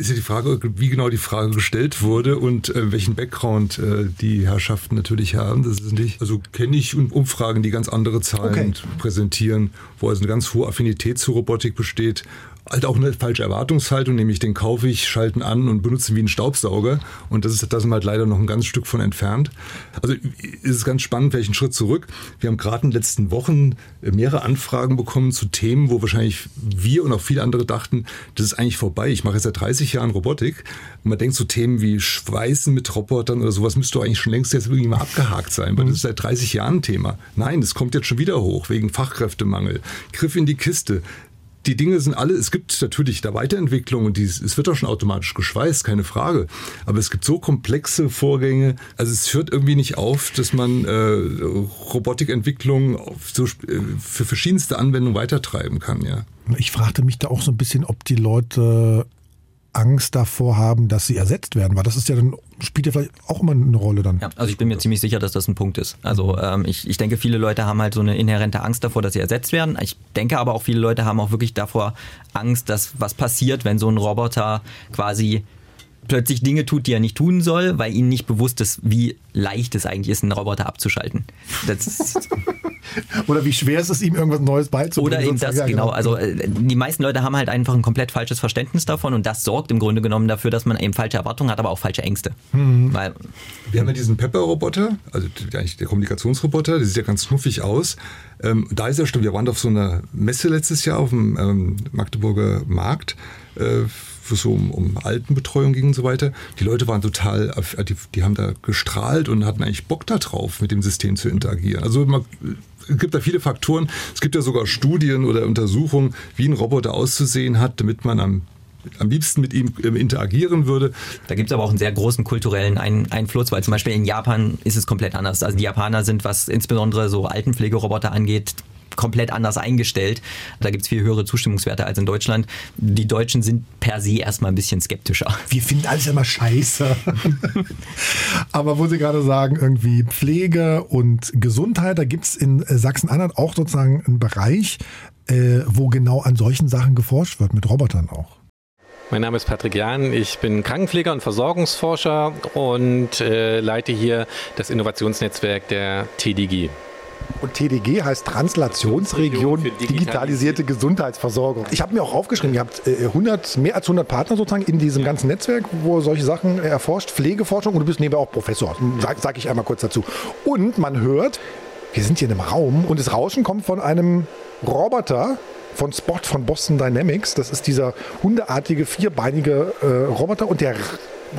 Ist ja die Frage, wie genau die Frage gestellt wurde und äh, welchen Background äh, die Herrschaften natürlich haben. Das ist nicht, also kenne ich um- Umfragen, die ganz andere Zahlen Okay. präsentieren, wo also eine ganz hohe Affinität zu Robotik besteht. Halt auch eine falsche Erwartungshaltung, nämlich den kaufe ich, schalten an und benutzen wie einen Staubsauger. Und das ist, da sind wir halt leider noch ein ganz Stück von entfernt. Also ist es ganz spannend, welchen Schritt zurück. Wir haben gerade in den letzten Wochen mehrere Anfragen bekommen zu Themen, wo wahrscheinlich wir und auch viele andere dachten, das ist eigentlich vorbei. Ich mache jetzt seit 30 Jahren Robotik. Und man denkt so Themen wie Schweißen mit Robotern oder sowas müsste eigentlich schon längst jetzt irgendwie mal abgehakt sein, weil das ist seit 30 Jahren Thema. Nein, das kommt jetzt schon wieder hoch, wegen Fachkräftemangel. Griff in die Kiste die Dinge sind alle, es gibt natürlich da Weiterentwicklung und die, es wird auch schon automatisch geschweißt, keine Frage. Aber es gibt so komplexe Vorgänge, also es hört irgendwie nicht auf, dass man äh, Robotikentwicklung so, äh, für verschiedenste Anwendungen weitertreiben kann, ja. Ich fragte mich da auch so ein bisschen, ob die Leute Angst davor haben, dass sie ersetzt werden, weil das ist ja dann, spielt ja vielleicht auch immer eine Rolle dann. Ja, also ich bin mir ziemlich sicher, dass das ein Punkt ist. Also ähm, ich, ich denke, viele Leute haben halt so eine inhärente Angst davor, dass sie ersetzt werden. Ich denke aber auch, viele Leute haben auch wirklich davor Angst, dass was passiert, wenn so ein Roboter quasi plötzlich Dinge tut, die er nicht tun soll, weil ihnen nicht bewusst ist, wie leicht es eigentlich ist, einen Roboter abzuschalten. Oder wie schwer ist es ihm, irgendwas Neues beizubringen. oder eben das. Ja, genau. Also äh, die meisten Leute haben halt einfach ein komplett falsches Verständnis davon und das sorgt im Grunde genommen dafür, dass man eben falsche Erwartungen hat, aber auch falsche Ängste. Weil Wir haben ja diesen Pepper-Roboter, also eigentlich der Kommunikationsroboter, der sieht ja ganz knuffig aus. Ähm, da ist er schon, wir waren auf so einer Messe letztes Jahr auf dem ähm, Magdeburger Markt, äh, wo es so um, um Altenbetreuung ging und so weiter. Die Leute waren total, die, die haben da gestrahlt und hatten eigentlich Bock da drauf, mit dem System zu interagieren. Also man, es gibt da viele Faktoren. Es gibt ja sogar Studien oder Untersuchungen, wie ein Roboter auszusehen hat, damit man am am liebsten mit ihm ähm, interagieren würde. Da gibt es aber auch einen sehr großen kulturellen Ein Einfluss, weil zum Beispiel in Japan ist es komplett anders. Also die Japaner sind, was insbesondere so Altenpflegeroboter angeht, komplett anders eingestellt. Da gibt es viel höhere Zustimmungswerte als in Deutschland. Die Deutschen sind per se erstmal ein bisschen skeptischer. Wir finden alles immer scheiße. Aber wo Sie gerade sagen, irgendwie Pflege und Gesundheit, da gibt es in Sachsen-Anhalt auch sozusagen einen Bereich, äh, wo genau an solchen Sachen geforscht wird, mit Robotern auch. Mein Name ist Patrick Jahn, ich bin Krankenpfleger und Versorgungsforscher und äh, leite hier das Innovationsnetzwerk der TDG. Und TDG heißt Translationsregion Digitalisierte Gesundheitsversorgung. Ich habe mir auch aufgeschrieben, ihr habt 100, äh, mehr als 100 Partner sozusagen in diesem ganzen Netzwerk, wo solche Sachen erforscht, Pflegeforschung und du bist nebenbei auch Professor, sage sag ich einmal kurz dazu. Und man hört, wir sind hier in einem Raum und das Rauschen kommt von einem Roboter, von Spot von Boston Dynamics. Das ist dieser hundeartige, vierbeinige äh, Roboter und der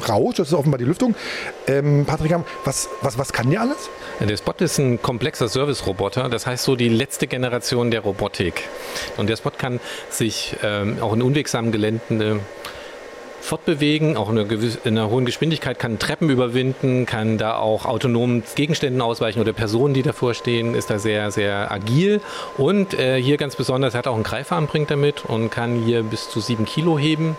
Rausch, das ist offenbar die Lüftung. Ähm, Patrick, was, was, was kann der alles? Der Spot ist ein komplexer Service-Roboter, das heißt so die letzte Generation der Robotik. Und der Spot kann sich ähm, auch in unwegsamen Geländen äh, fortbewegen, auch in einer, in einer, hohen Geschwindigkeit, kann Treppen überwinden, kann da auch autonom Gegenständen ausweichen oder Personen, die davor stehen, ist da sehr, sehr agil. Und äh, hier ganz besonders hat auch einen Greifarm bringt damit und kann hier bis zu sieben Kilo heben.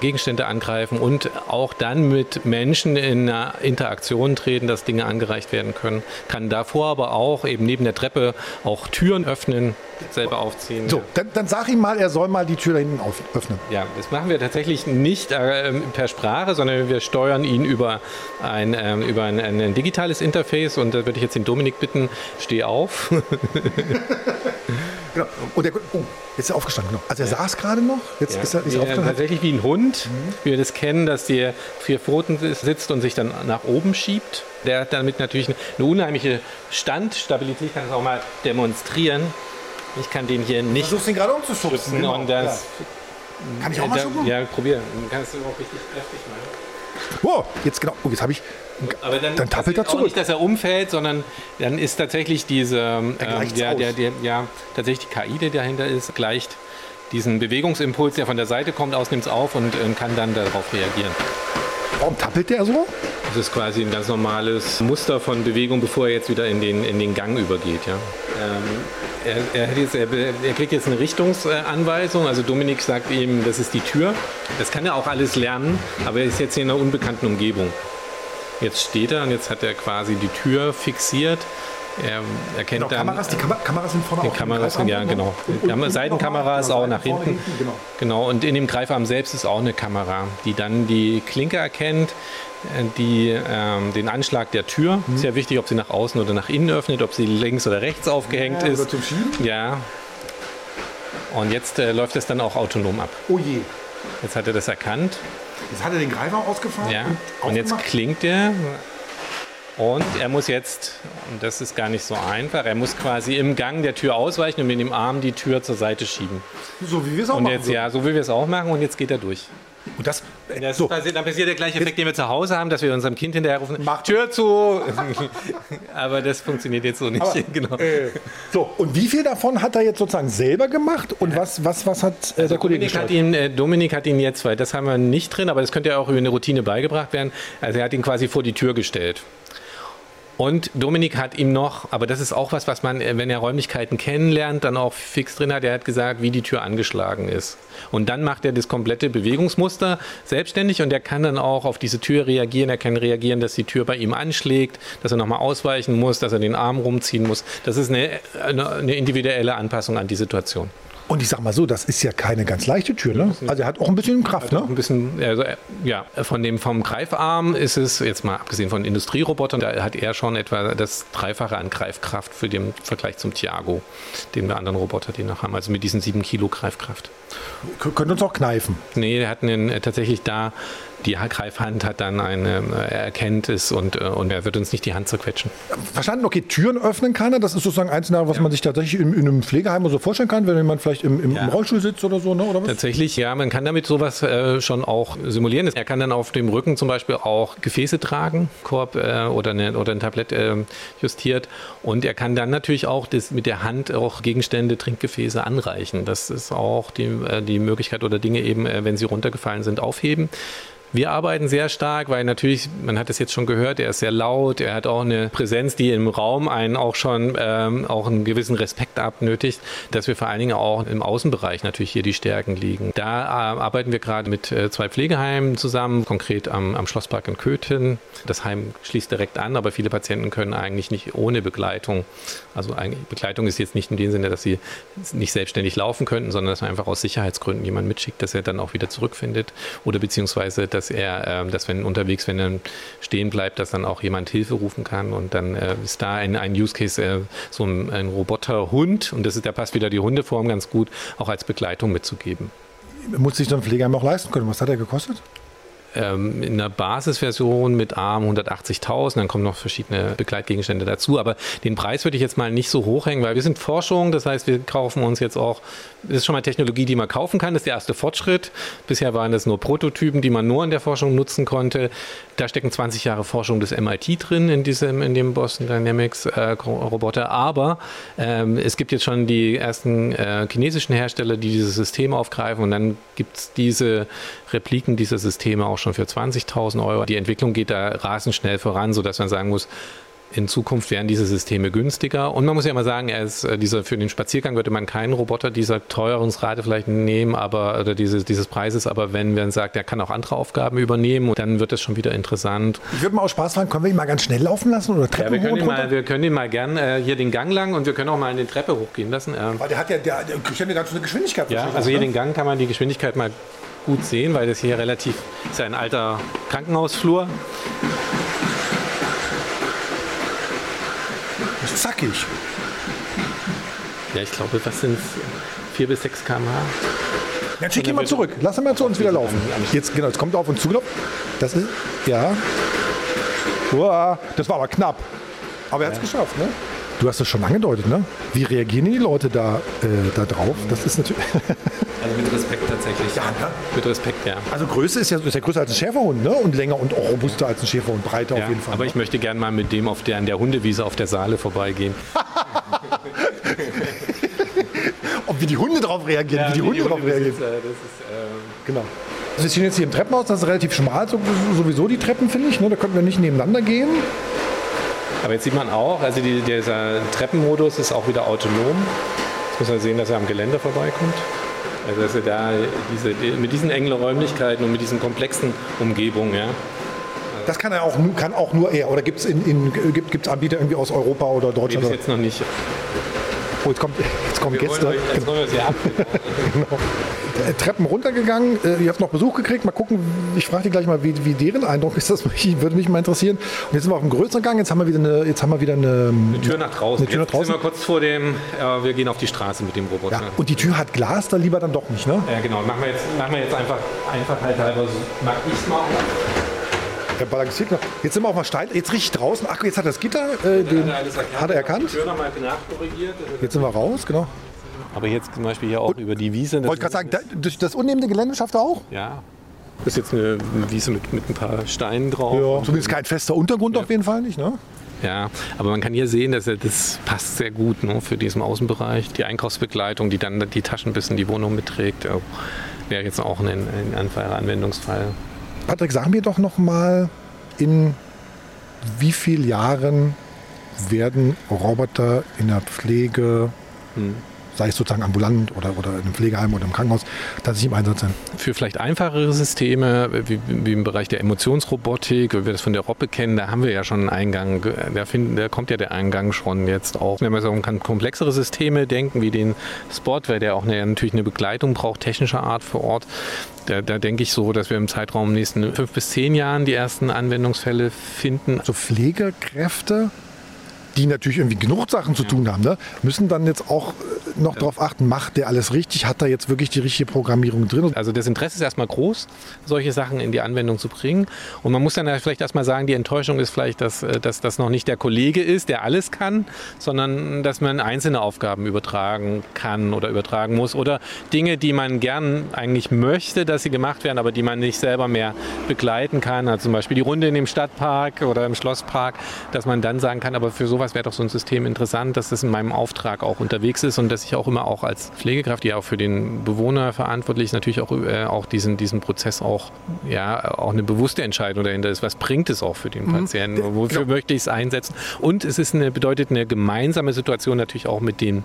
Gegenstände angreifen und auch dann mit Menschen in eine Interaktion treten, dass Dinge angereicht werden können. Kann davor aber auch eben neben der Treppe auch Türen öffnen, selber aufziehen. So, dann, dann sag ihm mal, er soll mal die Tür da hinten auf, öffnen. Ja, das machen wir tatsächlich nicht äh, per Sprache, sondern wir steuern ihn über ein, äh, über ein, ein digitales Interface und da würde ich jetzt den Dominik bitten, steh auf. Genau. Und der, oh, jetzt ist er aufgestanden. Genau. Also er ja. saß gerade noch. Jetzt ja. ist er, ist er aufgestanden. Tatsächlich wie ein Hund, mhm. wie wir das kennen, dass der vier Pfoten sitzt und sich dann nach oben schiebt. Der hat damit natürlich eine unheimliche Standstabilität, kann das auch mal demonstrieren. Ich kann den hier nicht. Du versuchst ihn gerade umzuschubsen. Genau. Und das, ja. Kann ich auch mal schubsen? Ja, probieren. Dann kannst du auch richtig kräftig machen. Oh, jetzt genau. Oh, jetzt habe ich. Aber dann, dann tappelt er zurück. nicht, dass er umfällt, sondern dann ist tatsächlich diese, ähm, ja, der, der, ja, tatsächlich die KI, die dahinter ist, gleicht diesen Bewegungsimpuls, der von der Seite kommt, aus, nimmt es auf und äh, kann dann darauf reagieren. Warum tappelt der so? Das ist quasi ein ganz normales Muster von Bewegung, bevor er jetzt wieder in den, in den Gang übergeht. Ja. Ähm, er, er, jetzt, er, er, kriegt jetzt eine Richtungsanweisung. Also Dominik sagt ihm, das ist die Tür. Das kann er auch alles lernen, aber er ist jetzt hier in einer unbekannten Umgebung. Jetzt steht er und jetzt hat er quasi die Tür fixiert. Er erkennt genau, dann. Kameras, die Kam Kameras sind vorne die Kameras, sind, ja, genau. Und, und, Seitenkamera ist auch nach hinten. hinten genau. genau. Und in dem Greifarm selbst ist auch eine Kamera, die dann die Klinke erkennt, äh, die, ähm, den Anschlag der Tür. Mhm. Ist ja wichtig, ob sie nach außen oder nach innen öffnet, ob sie links oder rechts aufgehängt ja, ist. Oder zum Schieben? Ja. Und jetzt äh, läuft es dann auch autonom ab. Oh je. Jetzt hat er das erkannt. Jetzt hat er den Greifer ausgefahren. Ja. Und, und jetzt klingt er. Und er muss jetzt, und das ist gar nicht so einfach, er muss quasi im Gang der Tür ausweichen und mit dem Arm die Tür zur Seite schieben. So wie wir es auch und machen. Jetzt, so. Ja, so wie wir es auch machen und jetzt geht er durch. Und das, das so. passiert, dann passiert der gleiche Effekt, den wir zu Hause haben, dass wir unserem Kind hinterher rufen, mach Tür zu. Aber das funktioniert jetzt so nicht. Aber, genau. Äh, so, und wie viel davon hat er jetzt sozusagen selber gemacht und was, was, was hat äh, also der Kollege Dominik hat, ihn, äh, Dominik hat ihn jetzt, weil das haben wir nicht drin, aber das könnte ja auch über eine Routine beigebracht werden. Also er hat ihn quasi vor die Tür gestellt. Und Dominik hat ihm noch, aber das ist auch was, was man, wenn er Räumlichkeiten kennenlernt, dann auch fix drin hat. Er hat gesagt, wie die Tür angeschlagen ist. Und dann macht er das komplette Bewegungsmuster selbstständig und er kann dann auch auf diese Tür reagieren. Er kann reagieren, dass die Tür bei ihm anschlägt, dass er nochmal ausweichen muss, dass er den Arm rumziehen muss. Das ist eine, eine individuelle Anpassung an die Situation. Und ich sag mal so, das ist ja keine ganz leichte Tür, ne? Also er hat auch ein bisschen Kraft, ne? Ein bisschen, also, ja, von dem vom Greifarm ist es, jetzt mal abgesehen von Industrierobotern, da hat er schon etwa das Dreifache an Greifkraft für den Vergleich zum Thiago, den wir anderen Roboter, die noch haben, also mit diesen sieben Kilo Greifkraft. Könnte uns auch kneifen. Nee, der hat einen, äh, tatsächlich da die Greifhand hat dann eine, äh, er erkennt es und, äh, und er wird uns nicht die Hand zerquetschen. Verstanden, okay, Türen öffnen kann er, das ist sozusagen eins, was ja. man sich tatsächlich in, in, einem Pflegeheim so vorstellen kann, wenn jemand vielleicht im, im, ja. im Rollstuhl sitzt oder so, ne? oder was? Tatsächlich, ja, man kann damit sowas äh, schon auch simulieren. Er kann dann auf dem Rücken zum Beispiel auch Gefäße tragen, Korb äh, oder, eine, oder ein Tablett äh, justiert und er kann dann natürlich auch das, mit der Hand auch Gegenstände, Trinkgefäße anreichen. Das ist auch die, äh, die Möglichkeit oder Dinge eben, wenn sie runtergefallen sind, aufheben. Wir arbeiten sehr stark, weil natürlich, man hat es jetzt schon gehört, er ist sehr laut, er hat auch eine Präsenz, die im Raum einen auch schon ähm, auch einen gewissen Respekt abnötigt, dass wir vor allen Dingen auch im Außenbereich natürlich hier die Stärken liegen. Da äh, arbeiten wir gerade mit äh, zwei Pflegeheimen zusammen, konkret am, am Schlosspark in Köthen. Das Heim schließt direkt an, aber viele Patienten können eigentlich nicht ohne Begleitung, also Begleitung ist jetzt nicht in dem Sinne, dass sie nicht selbstständig laufen könnten, sondern dass man einfach aus Sicherheitsgründen jemanden mitschickt, dass er dann auch wieder zurückfindet oder beziehungsweise, dass er, äh, dass wenn unterwegs, wenn er stehen bleibt, dass dann auch jemand Hilfe rufen kann. Und dann äh, ist da ein, ein Use Case, äh, so ein, ein Roboterhund, und das ist, da passt wieder die Hundeform ganz gut, auch als Begleitung mitzugeben. Muss sich so ein Pflegeheim auch leisten können. Was hat er gekostet? ähm, in der Basisversion mit ARM 180.000, dann kommen noch verschiedene Begleitgegenstände dazu. Aber den Preis würde ich jetzt mal nicht so hoch hängen, weil wir sind Forschung, das heißt, wir kaufen uns jetzt auch, das ist schon mal Technologie, die man kaufen kann, das ist der erste Fortschritt. Bisher waren das nur Prototypen, die man nur in der Forschung nutzen konnte. Da stecken 20 Jahre Forschung des MIT drin in diesem, in dem Boston Dynamics äh, Roboter. Aber ähm, es gibt jetzt schon die ersten äh, chinesischen Hersteller, die dieses System aufgreifen und dann gibt es diese Repliken dieser Systeme auch schon für 20.000 Euro. Die Entwicklung geht da rasend schnell voran, sodass man sagen muss, in Zukunft wären diese Systeme günstiger. Und man muss ja mal sagen, er ist, äh, dieser, für den Spaziergang würde man keinen Roboter dieser Teuerungsrate vielleicht nehmen, aber oder dieses, dieses Preises, aber wenn man sagt, er kann auch andere Aufgaben übernehmen, dann wird es schon wieder interessant. Ich würde mal aus Spaß fragen, können wir ihn mal ganz schnell laufen lassen oder Treppen ja, wir, können hoch ihn mal, wir können ihn mal gern äh, hier den Gang lang und wir können auch mal in die Treppe hochgehen lassen. Ähm, Weil der hat ja, der, der, der ja ganz schöne Geschwindigkeit. ja, also hier den Gang kann man die Geschwindigkeit mal gut sehen, weil das hier relativ ist ja ein alter Krankenhausflur. Zackig. Ja, ich glaube, was sind 4 bis 6 km/h? Dann schick ihn mal zurück. Lass ihn mal zu uns wieder laufen. Jetzt, genau, jetzt kommt er auf uns zugelaufen. Das ist, ja. Uah, das war aber knapp. Aber er hat es geschafft, ne? Du hast es schon angedeutet, ne? Wie reagieren die Leute da, äh, da drauf? Das ist natürlich. Also mit Respekt tatsächlich. Ja, ne? Mit Respekt, ja. Also Größe ist ja, ist ja größer als ein Schäferhund, ne? Und länger und auch robuster als ein Schäferhund, breiter ja auf jeden Fall. aber ne? ich möchte gerne mal mit dem auf der, an der Hundewiese auf der Saale vorbeigehen. Ob wie die Hunde darauf reagieren, wie die Hunde darauf reagieren. Das ist, ähm, Genau. Wir sind jetzt hier im Treppenhaus, das ist relativ schmal, so- sowieso die Treppen, finde ich. Ne? Da könnten wir nicht nebeneinander gehen. Aber jetzt sieht man auch, also die, dieser Treppenmodus ist auch wieder autonom. Jetzt muss man sehen, dass er am Gelände vorbeikommt. Also dass er da diese, mit diesen engen Räumlichkeiten und mit diesen komplexen Umgebungen, ja, Das kann er auch, kann auch nur er. Oder gibt es in, in, gibt, gibt's Anbieter irgendwie aus Europa oder gibt Deutschland? es jetzt noch nicht. Oh, jetzt kommt, jetzt kommen Wir Gäste. euch, jetzt wollen wir es ja ab. Genau. Äh, Treppen runtergegangen, äh, ihr habt noch Besuch gekriegt. Mal gucken, ich frage die gleich mal, wie, wie deren Eindruck ist. Das würde mich mal interessieren. Und jetzt sind wir auf einem größeren Gang. Jetzt haben wir wieder eine, jetzt haben wir wieder eine, Eine Tür nach draußen. Eine Tür nach Jetzt sind draußen. wir kurz vor dem, äh, wir gehen auf die Straße mit dem Roboter. Ja, und die Tür hat Glas, da lieber dann doch nicht, ne? Ja, genau. Machen wir jetzt, machen wir jetzt einfach, einfach halt halber so. Mach ich's mal. Der balanciert noch. Jetzt sind wir auf dem Stein, jetzt richtig draußen. Ach, jetzt hat er das Gitter, äh, den, hat er erkannt. Tür nochmal nachkorrigiert. Jetzt sind wir raus, genau. Aber jetzt zum Beispiel hier auch über die Wiese. das Wollte gerade sagen, da, durch das unnehmende Gelände schafft er auch? Ja. Das ist jetzt eine Wiese mit, mit ein paar Steinen drauf. Ja. Zumindest kein fester Untergrund auf jeden Fall nicht, ne? Ja, aber man kann hier sehen, dass das passt sehr gut ne, für diesen Außenbereich. Die Einkaufsbegleitung, die dann die Taschen bis in die Wohnung mitträgt, wäre jetzt auch ein, ein Anwendungsfall. Patrick, sag mir doch noch mal, in wie vielen Jahren werden Roboter in der Pflege, sei es sozusagen ambulant oder, oder in einem Pflegeheim oder im Krankenhaus, tatsächlich im Einsatz sein? Für vielleicht einfachere Systeme, wie, wie im Bereich der Emotionsrobotik, wie wir das von der Robbe kennen, da haben wir ja schon einen Eingang. Da, finden, da kommt ja der Eingang schon jetzt auch. Wenn man so kann komplexere Systeme denken, wie den Spot, weil der auch eine, natürlich eine Begleitung braucht, technischer Art vor Ort. Da, da denke ich so, dass wir im Zeitraum nächsten fünf bis zehn Jahren die ersten Anwendungsfälle finden. So Pflegekräfte, die natürlich irgendwie genug Sachen zu tun haben, ne, müssen dann jetzt auch äh, noch darauf achten, macht der alles richtig, hat da jetzt wirklich die richtige Programmierung drin? Also das Interesse ist erstmal groß, solche Sachen in die Anwendung zu bringen. Und man muss dann ja vielleicht erstmal sagen, die Enttäuschung ist vielleicht, dass, äh, dass das noch nicht der Kollege ist, der alles kann, sondern dass man einzelne Aufgaben übertragen kann oder übertragen muss. Oder Dinge, die man gern eigentlich möchte, dass sie gemacht werden, aber die man nicht selber mehr begleiten kann. Also zum Beispiel die Runde in dem Stadtpark oder im Schlosspark, dass man dann sagen kann, aber für sowas sowas wäre doch so ein System interessant, dass das in meinem Auftrag auch unterwegs ist und dass ich auch immer auch als Pflegekraft, die auch für den Bewohner verantwortlich ist, natürlich auch, äh, auch diesen, diesen Prozess auch, ja, auch eine bewusste Entscheidung dahinter ist. Was bringt es auch für den mhm. Patienten? Wofür ja. möchte ich es einsetzen? Und es ist eine, bedeutet eine gemeinsame Situation natürlich auch mit den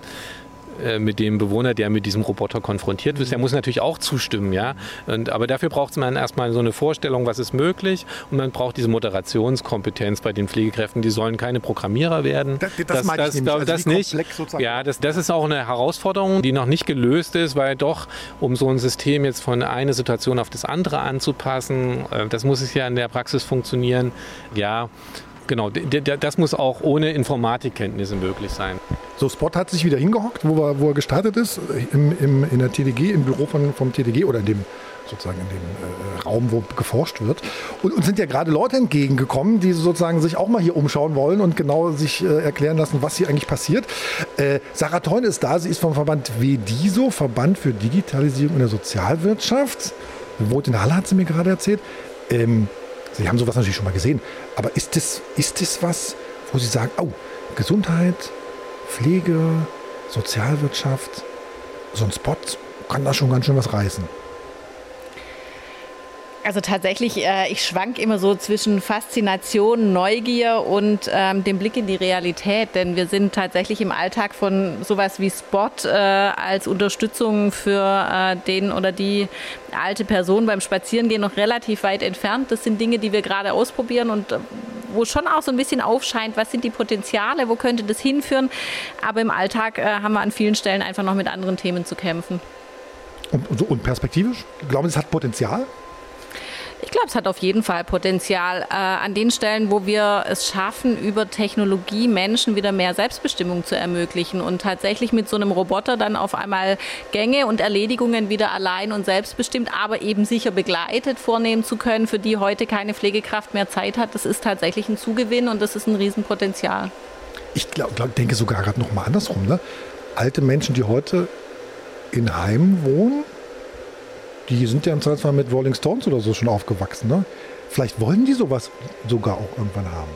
mit dem Bewohner, der mit diesem Roboter konfrontiert wird. Der muss natürlich auch zustimmen, ja. Und, aber dafür braucht man erstmal so eine Vorstellung, was ist möglich. Und man braucht diese Moderationskompetenz bei den Pflegekräften. Die sollen keine Programmierer werden. Das, das, das meine ich nämlich. Also das nicht. Ja, das, das ist auch eine Herausforderung, die noch nicht gelöst ist, weil doch, um so ein System jetzt von einer Situation auf das andere anzupassen, äh, das muss es ja in der Praxis funktionieren. Ja, genau, das muss auch ohne Informatikkenntnisse möglich sein. So, Spot hat sich wieder hingehockt, wo er, wo er gestartet ist, im, im, in der TDG, im Büro von, vom TDG oder in dem sozusagen in dem äh, Raum, wo geforscht wird. Und uns sind ja gerade Leute entgegengekommen, die sozusagen sich auch mal hier umschauen wollen und genau sich äh, erklären lassen, was hier eigentlich passiert. Äh, Sarah Teun ist da, sie ist vom Verband WDISO, Verband für Digitalisierung in der Sozialwirtschaft. Wohnt in Halle, hat sie mir gerade erzählt. Ähm, Sie haben sowas natürlich schon mal gesehen. Aber ist das, ist das was, wo Sie sagen, oh, Gesundheit, Pflege, Sozialwirtschaft, so ein Spot kann da schon ganz schön was reißen? Also tatsächlich, äh, ich schwank immer so zwischen Faszination, Neugier und ähm, dem Blick in die Realität, denn wir sind tatsächlich im Alltag von sowas wie Spot äh, als Unterstützung für äh, den oder die alte Person beim Spazierengehen noch relativ weit entfernt. Das sind Dinge, die wir gerade ausprobieren und äh, wo schon auch so ein bisschen aufscheint, was sind die Potenziale, wo könnte das hinführen. Aber im Alltag äh, haben wir an vielen Stellen einfach noch mit anderen Themen zu kämpfen. Und, und perspektivisch? Glauben Sie, es hat Potenzial? Ich glaube, es hat auf jeden Fall Potenzial. Äh, an den Stellen, wo wir es schaffen, über Technologie Menschen wieder mehr Selbstbestimmung zu ermöglichen und tatsächlich mit so einem Roboter dann auf einmal Gänge und Erledigungen wieder allein und selbstbestimmt, aber eben sicher begleitet vornehmen zu können, für die heute keine Pflegekraft mehr Zeit hat, das ist tatsächlich ein Zugewinn und das ist ein Riesenpotenzial. Ich glaub, glaub, denke sogar gerade noch mal andersrum. Ne? Alte Menschen, die heute in Heimen wohnen, die sind ja im Zweifelsfall mit Rolling Stones oder so schon aufgewachsen. Ne? Vielleicht wollen die sowas sogar auch irgendwann haben.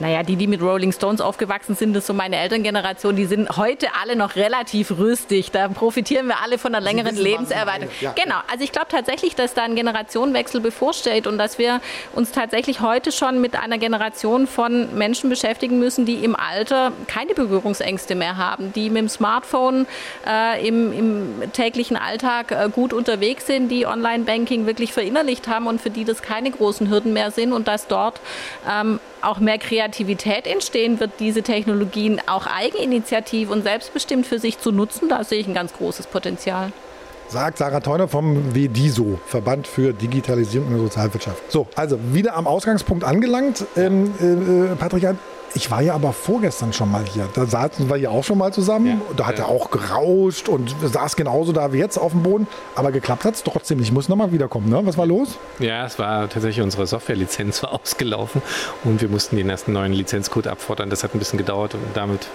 Naja, die, die mit Rolling Stones aufgewachsen sind, das ist so meine Elterngeneration, die sind heute alle noch relativ rüstig. Da profitieren wir alle von einer längeren Lebenserwartung. Ja, genau, also ich glaube tatsächlich, dass da ein Generationenwechsel bevorsteht und dass wir uns tatsächlich heute schon mit einer Generation von Menschen beschäftigen müssen, die im Alter keine Berührungsängste mehr haben, die mit dem Smartphone äh, im, im, täglichen Alltag äh, gut unterwegs sind, die Online-Banking wirklich verinnerlicht haben und für die das keine großen Hürden mehr sind und dass dort ähm, auch mehr Kreativität entstehen wird, diese Technologien auch eigeninitiativ und selbstbestimmt für sich zu nutzen. Da sehe ich ein ganz großes Potenzial. Sagt Sarah Theuner vom WDISO, Verband für Digitalisierung in der Sozialwirtschaft. So, also wieder am Ausgangspunkt angelangt. Ähm, äh, Patrick, ich war ja aber vorgestern schon mal hier. Da saßen wir ja auch schon mal zusammen. Ja, da hat ja. er auch gerauscht und saß genauso da wie jetzt auf dem Boden. Aber geklappt hat es trotzdem Ich muss nochmal wiederkommen. Ne? Was war los? Ja, es war tatsächlich unsere Softwarelizenz war ausgelaufen und wir mussten den ersten neuen Lizenzcode abfordern. Das hat ein bisschen gedauert und damit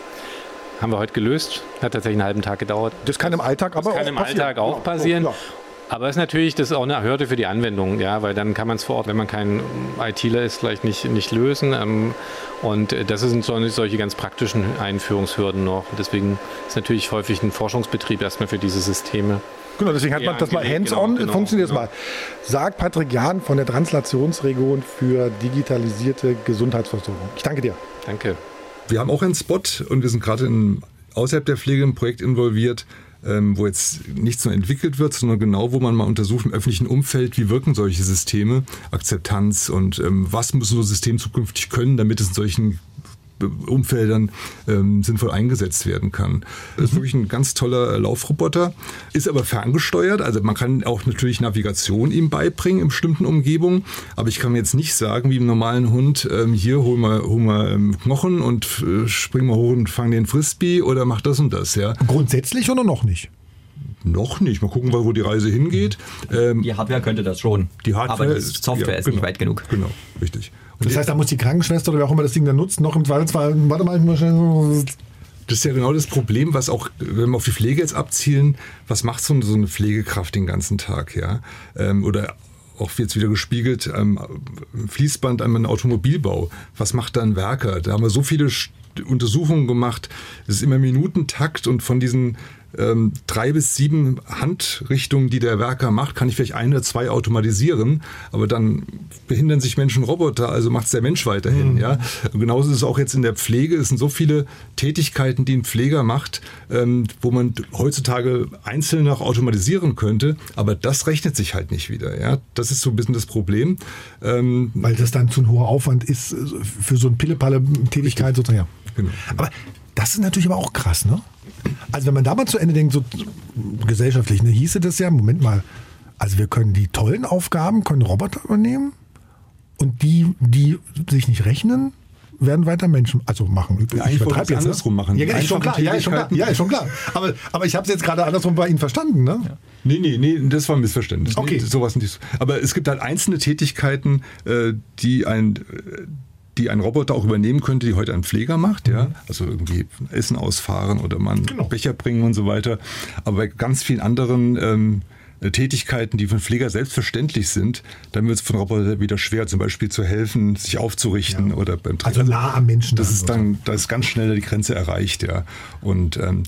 haben wir heute gelöst. Hat tatsächlich einen halben Tag gedauert. Das kann im Alltag aber das kann im passieren. Alltag auch passieren. Ja, aber es ist natürlich das ist auch eine Hürde für die Anwendung, ja, weil dann kann man es vor Ort, wenn man kein ITler ist, vielleicht nicht, nicht lösen. Ähm, und das sind so, solche ganz praktischen Einführungshürden noch. Deswegen ist natürlich häufig ein Forschungsbetrieb erstmal für diese Systeme. Genau, deswegen hat man das mal hands-on, genau, funktioniert genau. das mal. Sagt Patrick Jahn von der Translationsregion für digitalisierte Gesundheitsversorgung. Ich danke dir. Danke. Wir haben auch einen Spot und wir sind gerade außerhalb der Pflege im Projekt involviert, ähm, wo jetzt nichts nur entwickelt wird, sondern genau, wo man mal untersucht im öffentlichen Umfeld, wie wirken solche Systeme, Akzeptanz und ähm, was müssen so Systeme zukünftig können, damit es in solchen Umfeldern ähm, sinnvoll eingesetzt werden kann. Das ist mhm. wirklich ein ganz toller Laufroboter, ist aber ferngesteuert. Also man kann auch natürlich Navigation ihm beibringen in bestimmten Umgebungen, aber ich kann mir jetzt nicht sagen, wie im normalen Hund, ähm, hier hol mal, hol mal ähm, Knochen und äh, spring mal hoch und fang den Frisbee oder mach das und das. Ja. Grundsätzlich oder noch nicht? Noch nicht. Mal gucken, wo die Reise hingeht. Ähm, die Hardware könnte das schon. Die Hardware aber die Software ja, ist genau, nicht weit genug. Genau, richtig. Und das heißt, da muss die Krankenschwester oder wer auch immer das Ding dann nutzt, noch im Zweifelsfall, warte mal, ich muss schnell das ist ja genau das Problem, was auch, wenn wir auf die Pflege jetzt abzielen, was macht so eine, Pflegekraft den ganzen Tag, ja? Ähm, oder auch jetzt wieder gespiegelt, ähm, Fließband am Automobilbau. Was macht da ein Werker? Da haben wir so viele Untersuchungen gemacht. Es ist immer Minutentakt und von diesen ähm, drei bis sieben Handrichtungen, die der Werker macht, kann ich vielleicht ein oder zwei automatisieren, aber dann behindern sich Menschen Roboter, also macht es der Mensch weiterhin. Mhm. Ja? Und genauso ist es auch jetzt in der Pflege. Es sind so viele Tätigkeiten, die ein Pfleger macht, ähm, wo man heutzutage einzeln noch automatisieren könnte, aber das rechnet sich halt nicht wieder. Ja? Das ist so ein bisschen das Problem. Ähm, Weil das dann zu ein hoher Aufwand ist für so eine Pillepalle-Tätigkeit sozusagen. Ja. Genau. Aber das ist natürlich aber auch krass, ne? Also wenn man da mal zu Ende denkt, so gesellschaftlich, ne, hieße das ja, Moment mal, also wir können die tollen Aufgaben, können Roboter übernehmen und die, die sich nicht rechnen, werden weiter Menschen also machen. Ja, ich übertreibe jetzt ne? andersrum machen. Ja, ist schon klar, ja, ist schon klar, ja, ist schon klar. Aber, aber ich habe es jetzt gerade andersrum bei Ihnen verstanden, ne? Ja. Nee, nee, nee, das war ein Missverständnis. Okay. Nee, sowas nicht. Aber es gibt halt einzelne Tätigkeiten, äh, die ein die ein Roboter auch übernehmen könnte, die heute ein Pfleger macht, ja, mhm. also irgendwie Essen ausfahren oder man genau. Becher bringen und so weiter. Aber bei ganz vielen anderen ähm, Tätigkeiten, die von Pfleger selbstverständlich sind, dann wird es von Robotern wieder schwer, zum Beispiel zu helfen, sich aufzurichten ja. oder beim Training. Also nah am Menschen. Das ist dann, da ist ganz schnell die Grenze erreicht, ja. Und ähm,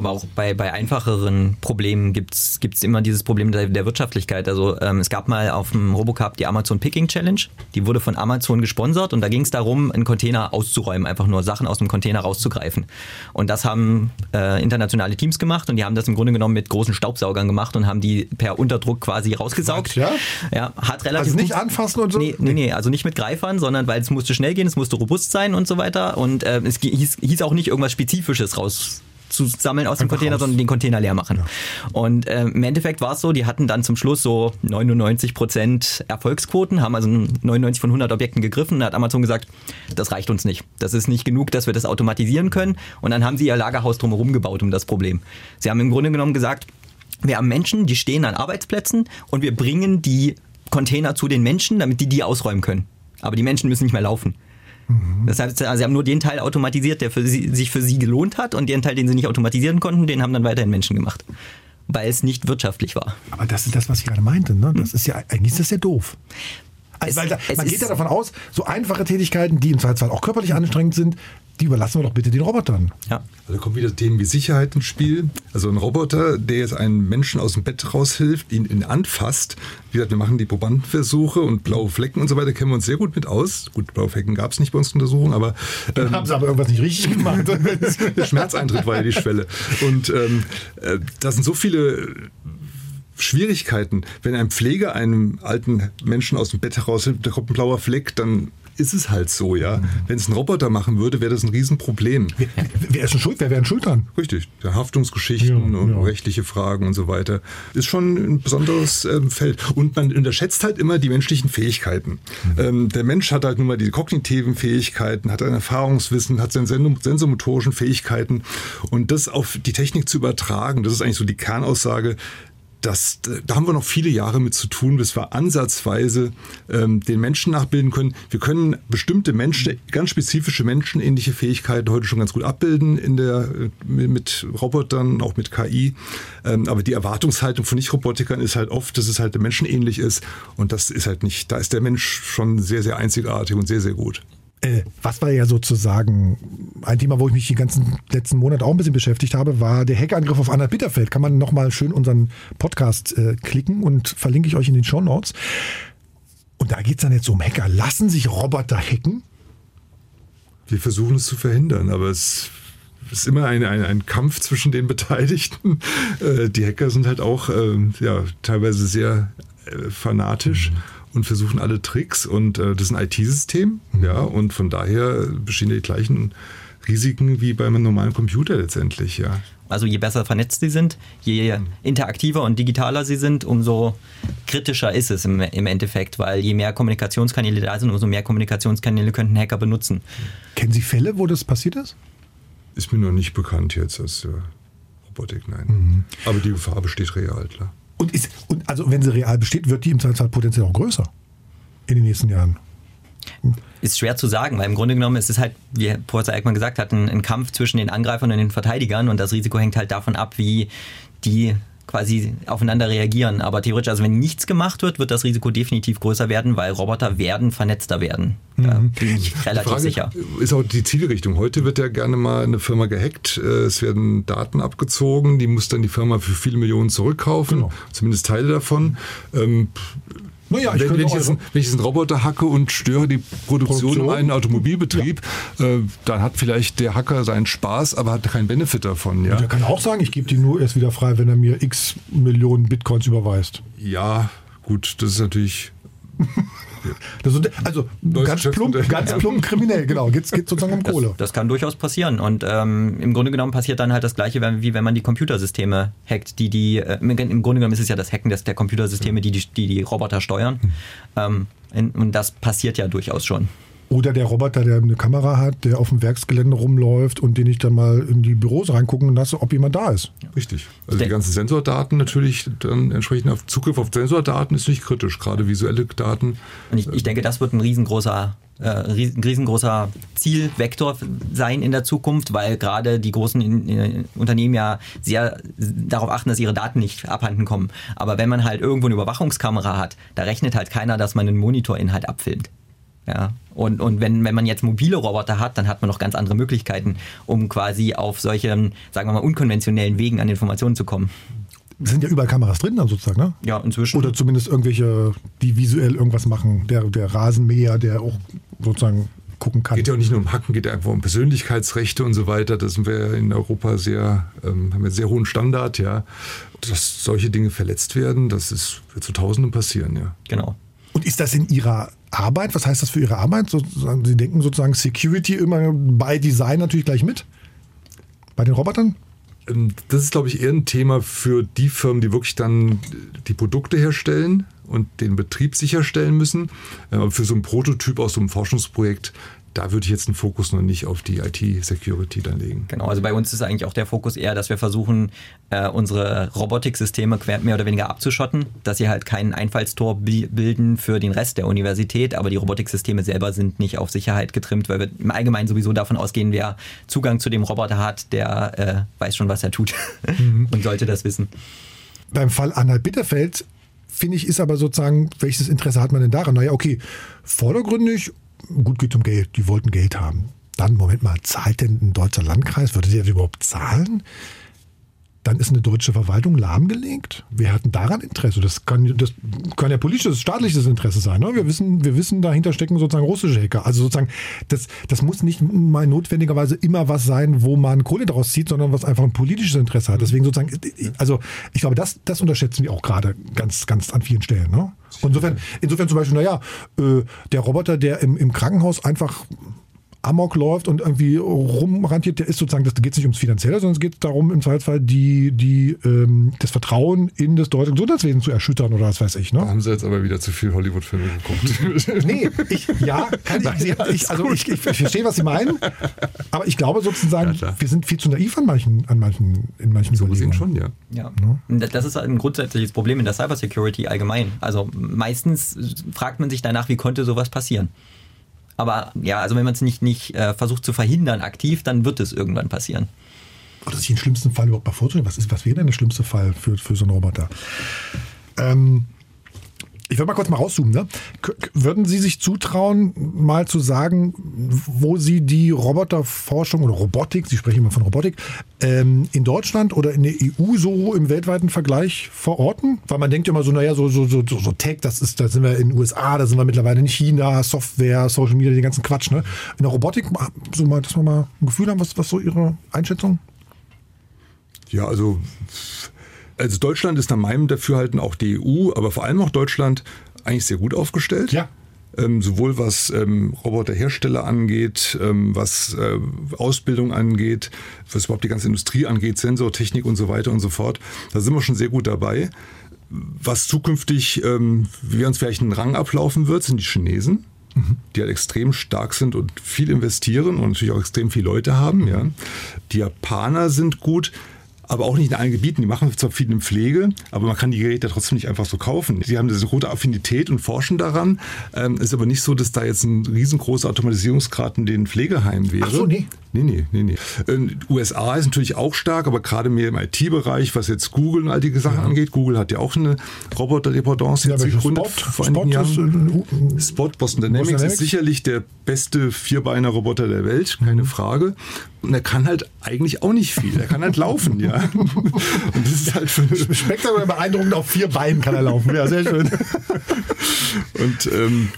aber auch bei, bei einfacheren Problemen gibt es immer dieses Problem der, der Wirtschaftlichkeit. Also ähm, es gab mal auf dem Robocup die Amazon Picking Challenge. Die wurde von Amazon gesponsert und da ging es darum, einen Container auszuräumen, einfach nur Sachen aus dem Container rauszugreifen. Und das haben äh, internationale Teams gemacht und die haben das im Grunde genommen mit großen Staubsaugern gemacht und haben die per Unterdruck quasi rausgesaugt. Ja? Ja, hat relativ also nicht anfassen und so? Nee, nee, nee, also nicht mit Greifern, sondern weil es musste schnell gehen, es musste robust sein und so weiter. Und äh, es hieß, hieß auch nicht irgendwas Spezifisches raus zu sammeln aus dem Container, raus. sondern den Container leer machen. Ja. Und äh, im Endeffekt war es so, die hatten dann zum Schluss so 99 Prozent Erfolgsquoten, haben also 99 von 100 Objekten gegriffen. Da hat Amazon gesagt, das reicht uns nicht. Das ist nicht genug, dass wir das automatisieren können. Und dann haben sie ihr Lagerhaus drumherum gebaut um das Problem. Sie haben im Grunde genommen gesagt, wir haben Menschen, die stehen an Arbeitsplätzen und wir bringen die Container zu den Menschen, damit die die ausräumen können. Aber die Menschen müssen nicht mehr laufen. Mhm. Das heißt, also sie haben nur den Teil automatisiert, der für sie, sich für sie gelohnt hat und den Teil, den sie nicht automatisieren konnten, den haben dann weiterhin Menschen gemacht. Weil es nicht wirtschaftlich war. Aber das ist das, was ich gerade meinte. Ne? Das ist ja, eigentlich ist das ja doof. Also, weil da, man geht ja davon aus, so einfache Tätigkeiten, die im Zweifelsfall auch körperlich anstrengend sind, die überlassen wir doch bitte den Robotern. Ja. Also kommen wieder Themen wie Sicherheit ins Spiel. Also ein Roboter, der jetzt einen Menschen aus dem Bett raushilft, ihn, ihn anfasst. Wie gesagt, wir machen die Probandenversuche und blaue Flecken und so weiter, kennen wir uns sehr gut mit aus. Gut, blaue Flecken gab es nicht bei uns in Untersuchungen, aber... Ähm, Dann haben sie aber irgendwas nicht richtig gemacht. der Schmerzeintritt war ja die Schwelle. Und ähm, äh, da sind so viele Schwierigkeiten. Wenn ein Pfleger einem alten Menschen aus dem Bett heraushilft, da kommt ein blauer Fleck, dann ist es halt so, ja. Mhm. Wenn es ein Roboter machen würde, wäre das ein Riesenproblem. Wer, wer ist denn schuld? Wer wären schuld dran? Richtig. Haftungsgeschichten ja, und ja. rechtliche Fragen und so weiter. Ist schon ein besonderes ähm, Feld. Und man unterschätzt halt immer die menschlichen Fähigkeiten. Mhm. Ähm, der Mensch hat halt nun mal die kognitiven Fähigkeiten, hat ein Erfahrungswissen, hat seine sensomotorischen Fähigkeiten. Und das auf die Technik zu übertragen, das ist eigentlich so die Kernaussage, das, da haben wir noch viele Jahre mit zu tun, bis wir ansatzweise ähm, den Menschen nachbilden können. Wir können bestimmte Menschen, ganz spezifische menschenähnliche Fähigkeiten heute schon ganz gut abbilden in der, mit Robotern, auch mit KI. Ähm, aber die Erwartungshaltung von Nicht-Robotikern ist halt oft, dass es halt menschenähnlich ist. Und das ist halt nicht, da ist der Mensch schon sehr, sehr einzigartig und sehr, sehr gut. Äh, was war ja sozusagen ein Thema, wo ich mich die ganzen letzten Monate auch ein bisschen beschäftigt habe, war der Hackerangriff auf Anna Bitterfeld. Kann man nochmal schön unseren Podcast äh, klicken und verlinke ich euch in den Show Notes. Und da geht es dann jetzt um Hacker. Lassen sich Roboter hacken? Wir versuchen es zu verhindern, aber es ist immer ein, ein, ein Kampf zwischen den Beteiligten. Äh, die Hacker sind halt auch äh, ja, teilweise sehr äh, fanatisch. Mhm und versuchen alle Tricks und äh, das ist ein IT-System, mhm. ja, und von daher bestehen die gleichen Risiken wie beim normalen Computer letztendlich, ja. Also je besser vernetzt sie sind, je mhm. interaktiver und digitaler sie sind, umso kritischer ist es im, im Endeffekt, weil je mehr Kommunikationskanäle da sind, umso mehr Kommunikationskanäle könnten Hacker benutzen. Kennen Sie Fälle, wo das passiert ist? Ist mir noch nicht bekannt jetzt als äh, Robotik, nein. Mhm. Aber die Gefahr besteht real, klar. Und, ist, und also wenn sie real besteht, wird die im Zweifelsfall potenziell auch größer in den nächsten Jahren. Ist schwer zu sagen, weil im Grunde genommen ist es halt, wie Professor Eickmann gesagt hat, ein, ein Kampf zwischen den Angreifern und den Verteidigern und das Risiko hängt halt davon ab, wie die quasi aufeinander reagieren. Aber theoretisch, also wenn nichts gemacht wird, wird das Risiko definitiv größer werden, weil Roboter werden vernetzter werden. Da Mhm. bin ich relativ Frage sicher. Ist auch die Zielrichtung. Heute wird ja gerne mal eine Firma gehackt. Äh, Es werden Daten abgezogen, die muss dann die Firma für viele Millionen zurückkaufen, Genau. zumindest Teile davon. Ähm, Naja, ich wenn, wenn, ich jetzt, einen- wenn ich jetzt einen Roboter hacke und störe die Produktion, Produktion? in einem Automobilbetrieb, äh, dann hat vielleicht der Hacker seinen Spaß, aber hat keinen Benefit davon. Ja, Der kann auch sagen, ich gebe die nur erst wieder frei, wenn er mir x Millionen Bitcoins überweist. ja gut, das ist natürlich Das also Neues ganz plump, ganz plump kriminell, genau. Geht geht sozusagen um Das, Kohle. das kann durchaus passieren. Und ähm, im Grunde genommen passiert dann halt das Gleiche, wie wenn man die Computersysteme hackt, die die, äh, im Grunde genommen ist es ja das Hacken des, der Computersysteme, die die, die, die Roboter steuern. Ähm, in, und das passiert ja durchaus schon. Oder der Roboter, der eine Kamera hat, der auf dem Werksgelände rumläuft und den ich dann mal in die Büros reingucken lasse, ob jemand da ist. richtig. Also Der- die ganzen Sensordaten natürlich dann entsprechend auf Zugriff auf Sensordaten ist nicht kritisch, gerade visuelle Daten. Und ich, ich denke, das wird ein riesengroßer, äh, ein riesengroßer Zielvektor sein in der Zukunft, weil gerade die großen in, äh, Unternehmen ja sehr darauf achten, dass ihre Daten nicht abhanden kommen. Aber wenn man halt irgendwo eine Überwachungskamera hat, da rechnet halt keiner, dass man einen Monitorinhalt abfilmt. Ja, und, und wenn, wenn man jetzt mobile Roboter hat, dann hat man noch ganz andere Möglichkeiten, um quasi auf solchen, sagen wir mal, unkonventionellen Wegen an Informationen zu kommen. Es sind ja überall Kameras drin dann sozusagen, ne? Ja, inzwischen. Oder zumindest irgendwelche, die visuell irgendwas machen. Der, der Rasenmäher, der auch sozusagen gucken kann. Geht ja auch nicht nur um Hacken, geht ja einfach um Persönlichkeitsrechte und so weiter. Da sind wir in Europa sehr, ähm, haben wir einen sehr hohen Standard, ja. Dass solche Dinge verletzt werden, das ist, wird zu Tausenden passieren, ja. genau. Und ist das in Ihrer Arbeit? Was heißt das für Ihre Arbeit? Sozusagen, Sie denken sozusagen Security immer bei Design natürlich gleich mit? Bei den Robotern? Ähm, Das ist, glaube ich, eher ein Thema für die Firmen, die wirklich dann die Produkte herstellen und den Betrieb sicherstellen müssen. Äh, Aber für so ein Prototyp aus so einem Forschungsprojekt, da würde ich jetzt den Fokus noch nicht auf die IT-Security dann legen. Genau, also bei uns ist eigentlich auch der Fokus eher, dass wir versuchen, äh, unsere Robotiksysteme quer- mehr oder weniger abzuschotten, dass sie halt kein Einfallstor bi- bilden für den Rest der Universität, aber die Robotiksysteme selber sind nicht auf Sicherheit getrimmt, weil wir im Allgemeinen sowieso davon ausgehen, wer Zugang zu dem Roboter hat, der äh, weiß schon, was er tut und sollte das wissen. Beim Fall Anhalt Bitterfeld, finde ich, ist aber sozusagen, welches Interesse hat man denn daran? Naja, okay, vordergründig, gut geht um Geld, die wollten Geld haben. Dann, Moment mal, zahlt denn ein deutscher Landkreis, würde der überhaupt zahlen? Dann ist eine deutsche Verwaltung lahmgelegt. Wer hat daran Interesse? Das kann, das kann ja politisches, staatliches Interesse sein. Ne? Wir, wissen, wir wissen, dahinter stecken sozusagen russische Hacker. Also sozusagen, das, das muss nicht mal notwendigerweise immer was sein, wo man Kohle daraus zieht, sondern was einfach ein politisches Interesse hat. Deswegen sozusagen, also ich glaube, das, das unterschätzen wir auch gerade ganz, ganz an vielen Stellen. Ne? Insofern, insofern zum Beispiel, naja, äh, der Roboter, der im, im Krankenhaus einfach Amok läuft und irgendwie rumrantiert, der ist sozusagen, das geht nicht ums Finanzielle, sondern es geht darum, im Zweifelsfall die, die, ähm, das Vertrauen in das deutsche Gesundheitswesen zu erschüttern oder was weiß ich. Da Ne? haben sie jetzt aber wieder zu viel Hollywood-Filme geguckt. Nee, ich, ja, kann ich, Nein, ich, also ich, ich verstehe, was Sie meinen, aber ich glaube sozusagen, Ja, wir sind viel zu naiv an manchen, an manchen, in manchen so gesehen Überlegungen. schon, ja. Ja. Und Das ist ein grundsätzliches Problem in der Cybersecurity allgemein. Also meistens fragt man sich danach, wie konnte sowas passieren. Aber ja, also wenn man es nicht, nicht äh, versucht zu verhindern aktiv, dann wird es irgendwann passieren. Oder sich den schlimmsten Fall überhaupt mal vorzustellen. Was, was wäre denn der schlimmste Fall für, für so einen Roboter? Ähm, ich würde mal kurz mal rauszoomen. Ne? Würden Sie sich zutrauen, mal zu sagen, wo Sie die Roboterforschung oder Robotik, Sie sprechen immer von Robotik, ähm, in Deutschland oder in der EU so im weltweiten Vergleich verorten? Weil man denkt ja immer so, naja, so, so, so, so Tech, das ist, da sind wir in den USA, da sind wir mittlerweile in China, Software, Social Media, den ganzen Quatsch. Ne? In der Robotik, so mal, dass wir mal ein Gefühl haben, was, was so Ihre Einschätzung? Ja, also, also Deutschland ist nach meinem Dafürhalten auch die EU, aber vor allem auch Deutschland eigentlich sehr gut aufgestellt. Ja. Ähm, sowohl was ähm, Roboterhersteller angeht, ähm, was äh, Ausbildung angeht, was überhaupt die ganze Industrie angeht, Sensortechnik und so weiter und so fort. Da sind wir schon sehr gut dabei. Was zukünftig, ähm, wie uns vielleicht einen Rang ablaufen wird, sind die Chinesen, die halt extrem stark sind und viel investieren und natürlich auch extrem viele Leute haben. Ja. Die Japaner sind gut, aber auch nicht in allen Gebieten. Die machen zwar viel in Pflege, aber man kann die Geräte trotzdem nicht einfach so kaufen. Die haben diese große Affinität und forschen daran. Ähm, ist aber nicht so, dass da jetzt ein riesengroßer Automatisierungsgrad in den Pflegeheimen wäre. Ach so, nee. Nee, nee, nee, nee. Ähm, USA ist natürlich auch stark, aber gerade mehr im IT-Bereich, was jetzt Google und all die Sachen ja. angeht. Google hat ja auch eine Roboter-Dependance ja, jetzt gegründet Spot, vor einigen Jahren. Ist, Spot Boston Dynamics, Dynamics ist sicherlich der beste Vierbeiner-Roboter der Welt, keine mhm. Frage. Und er kann halt eigentlich auch nicht viel. Er kann halt laufen, ja. Und das ist halt für spektakulär beeindruckend. Auf vier Beinen kann er laufen. Ja, sehr schön. Und ähm,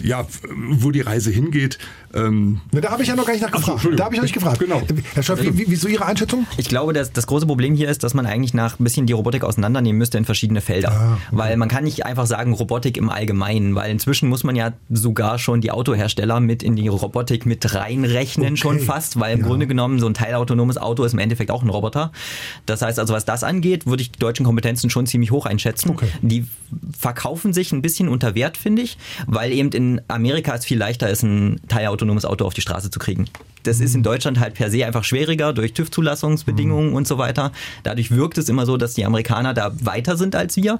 ja, wo die Reise hingeht. Ähm, da habe ich ja noch gar nicht nachgefragt. So, da habe ich euch gefragt. Genau. Herr Schoff, wie, wie, wie so Ihre Einschätzung? Ich glaube, dass das große Problem hier ist, dass man eigentlich nach ein bisschen die Robotik auseinandernehmen müsste in verschiedene Felder. Ah, okay. Weil man kann nicht einfach sagen Robotik im Allgemeinen, weil inzwischen muss man ja sogar schon die Autohersteller mit in die Robotik mit reinrechnen okay. schon fast, weil im ja. Grunde genommen so ein teilautonomes Auto ist im Endeffekt auch ein Roboter. Das heißt also, was das angeht, würde ich die deutschen Kompetenzen schon ziemlich hoch einschätzen. Okay. Die verkaufen sich ein bisschen unter Wert, finde ich, weil eben in Amerika es viel leichter ist, ein teilautonomes Auto auf die Straße zu kriegen. Das ist in. Deutschland halt per se einfach schwieriger durch TÜV-Zulassungsbedingungen mhm. und so weiter. Dadurch wirkt es immer so, dass die Amerikaner da weiter sind als wir.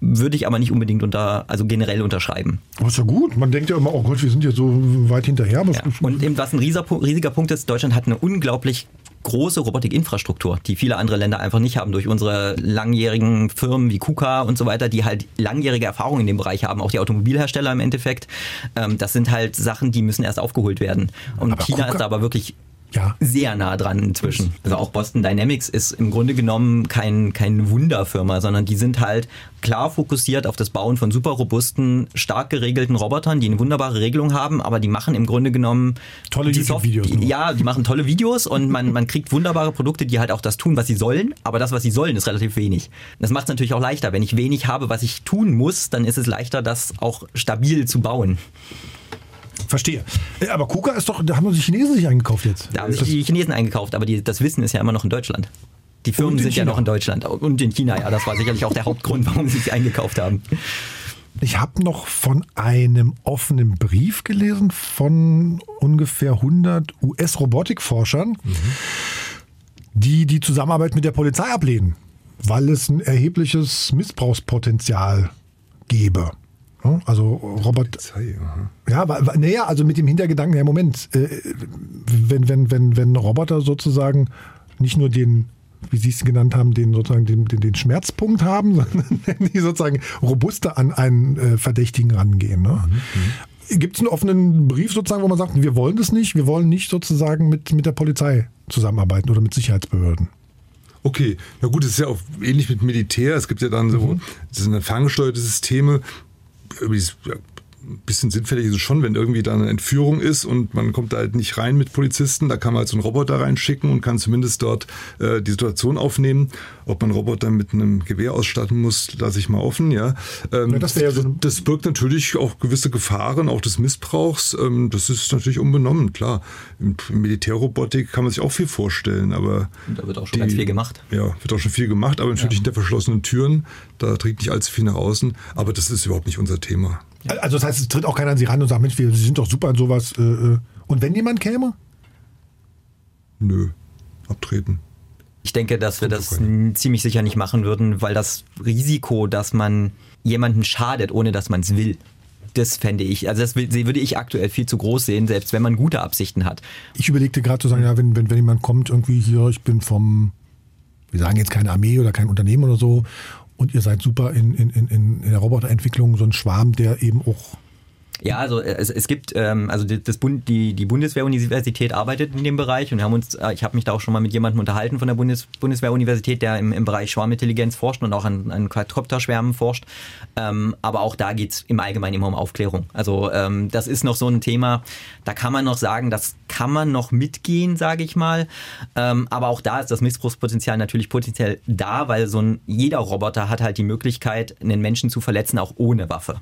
Würde ich aber nicht unbedingt unter, also generell unterschreiben. Aber ist ja gut. Man denkt ja immer, oh Gott, wir sind ja so weit hinterher. Ja. Und eben was ein riesiger Punkt ist, Deutschland hat eine unglaublich große Robotikinfrastruktur, die viele andere Länder einfach nicht haben, durch unsere langjährigen Firmen wie KUKA und so weiter, die halt langjährige Erfahrung in dem Bereich haben, auch die Automobilhersteller im Endeffekt. Ähm, das sind halt Sachen, die müssen erst aufgeholt werden. Und aber China KUKA ist aber wirklich ja. sehr nah dran inzwischen. Also auch Boston Dynamics ist im Grunde genommen kein, kein Wunderfirma, sondern die sind halt klar fokussiert auf das Bauen von super robusten, stark geregelten Robotern, die eine wunderbare Regelung haben, aber die machen im Grunde genommen tolle YouTube-Videos. Ja, die machen tolle Videos und man, man kriegt wunderbare Produkte, die halt auch das tun, was sie sollen, aber das, was sie sollen, ist relativ wenig. Das macht es natürlich auch leichter. Wenn ich wenig habe, was ich tun muss, dann ist es leichter, das auch stabil zu bauen. Verstehe. Äh, aber KUKA ist doch, da haben die Chinesen sich eingekauft jetzt. Da haben sich die Chinesen eingekauft, aber die, das Wissen ist ja immer noch in Deutschland. Die Firmen sind China. ja noch in Deutschland und in China, ja. Das war sicherlich auch der Hauptgrund, warum sie sich eingekauft haben. Ich habe noch von einem offenen Brief gelesen von ungefähr 100 US-Robotikforschern, mhm. die die Zusammenarbeit mit der Polizei ablehnen, weil es ein erhebliches Missbrauchspotenzial gäbe. Also Robert. Ja, naja, also mit dem Hintergedanken, ja, Moment, äh, wenn, wenn, wenn, wenn Roboter sozusagen nicht nur den, wie Sie es genannt haben, den sozusagen den, den, den Schmerzpunkt haben, sondern die sozusagen robuster an einen äh, Verdächtigen rangehen. Ne? Mhm. mhm. Gibt es einen offenen Brief sozusagen, wo man sagt, wir wollen das nicht, wir wollen nicht sozusagen mit, mit der Polizei zusammenarbeiten oder mit Sicherheitsbehörden? Okay, ja gut, es ist ja auch ähnlich mit Militär. Es gibt ja dann so, mhm. das sind ferngesteuerte Systeme, bisschen sinnfällig ist es schon, wenn irgendwie da eine Entführung ist und man kommt da halt nicht rein mit Polizisten. Da kann man halt so einen Roboter reinschicken und kann zumindest dort äh, die Situation aufnehmen. Ob man Roboter mit einem Gewehr ausstatten muss, lasse ich mal offen. Ja, ähm, ja das, ja so das birgt natürlich auch gewisse Gefahren, auch des Missbrauchs. Ähm, das ist natürlich unbenommen, klar. In Militärrobotik kann man sich auch viel vorstellen, aber da wird auch schon die, ganz viel gemacht. Ja, wird auch schon viel gemacht, aber natürlich ja. hinter verschlossenen Türen. Da trägt nicht allzu viel nach außen. Aber das ist überhaupt nicht unser Thema. Also das heißt, es tritt auch keiner an Sie ran und sagt, Mensch, wir, Sie sind doch super in sowas. Äh, äh. und wenn jemand käme? Nö, abtreten. Ich denke, dass wir das ziemlich sicher nicht machen würden, weil das Risiko, dass man jemanden schadet, ohne dass man es will, das fände ich, also das würde ich aktuell viel zu groß sehen, selbst wenn man gute Absichten hat. Ich überlegte gerade zu sagen, ja, wenn, wenn, wenn jemand kommt, irgendwie hier, ich bin vom, wir sagen jetzt keine Armee oder kein Unternehmen oder so und ihr seid super in, in, in, in der Roboterentwicklung, so ein Schwarm, der eben auch ja, also äh, es, es gibt, ähm, also das Bund, die, die Bundeswehruniversität arbeitet in dem Bereich und haben uns, äh, ich habe mich da auch schon mal mit jemandem unterhalten von der Bundes, Bundeswehruniversität, der im, im Bereich Schwarmintelligenz forscht und auch an, an Quadcopter-Schwärmen forscht. Ähm, aber auch da geht's im Allgemeinen immer um Aufklärung. Also ähm, das ist noch so ein Thema, da kann man noch sagen, das kann man noch mitgehen, sage ich mal. Ähm, aber auch da ist das Missbrauchspotenzial natürlich potenziell da, weil so ein jeder Roboter hat halt die Möglichkeit, einen Menschen zu verletzen, auch ohne Waffe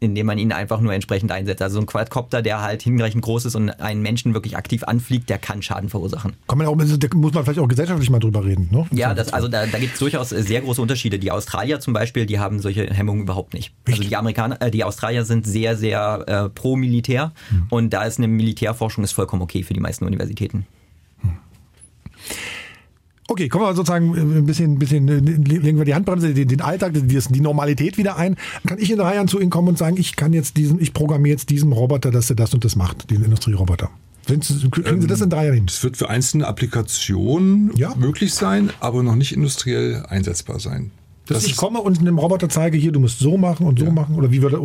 indem man ihn einfach nur entsprechend einsetzt. Also so ein Quadcopter, der halt hinreichend groß ist und einen Menschen wirklich aktiv anfliegt, der kann Schaden verursachen. Kann man auch, da muss man vielleicht auch gesellschaftlich mal drüber reden. Ne? Ja, das, also da, da gibt es durchaus sehr große Unterschiede. Die Australier zum Beispiel, die haben solche Hemmungen überhaupt nicht. Echt? Also die Amerikaner, äh, die Australier sind sehr, sehr äh, pro Militär hm. und da ist eine Militärforschung ist vollkommen okay für die meisten Universitäten. Hm. Okay, kommen wir sozusagen äh, ein bisschen, bisschen äh, legen wir die Handbremse, den, den Alltag, die, die Normalität wieder ein. Kann ich in drei Jahren zu Ihnen kommen und sagen, ich kann jetzt diesen, ich programmiere jetzt diesen Roboter, dass er das und das macht, den Industrieroboter. Kriegen Sie das in drei Jahren hin? Das wird für einzelne Applikationen Ja. möglich sein, aber noch nicht industriell einsetzbar sein. Dass Das ich komme und einem Roboter zeige, hier, du musst so machen und so machen oder wie würde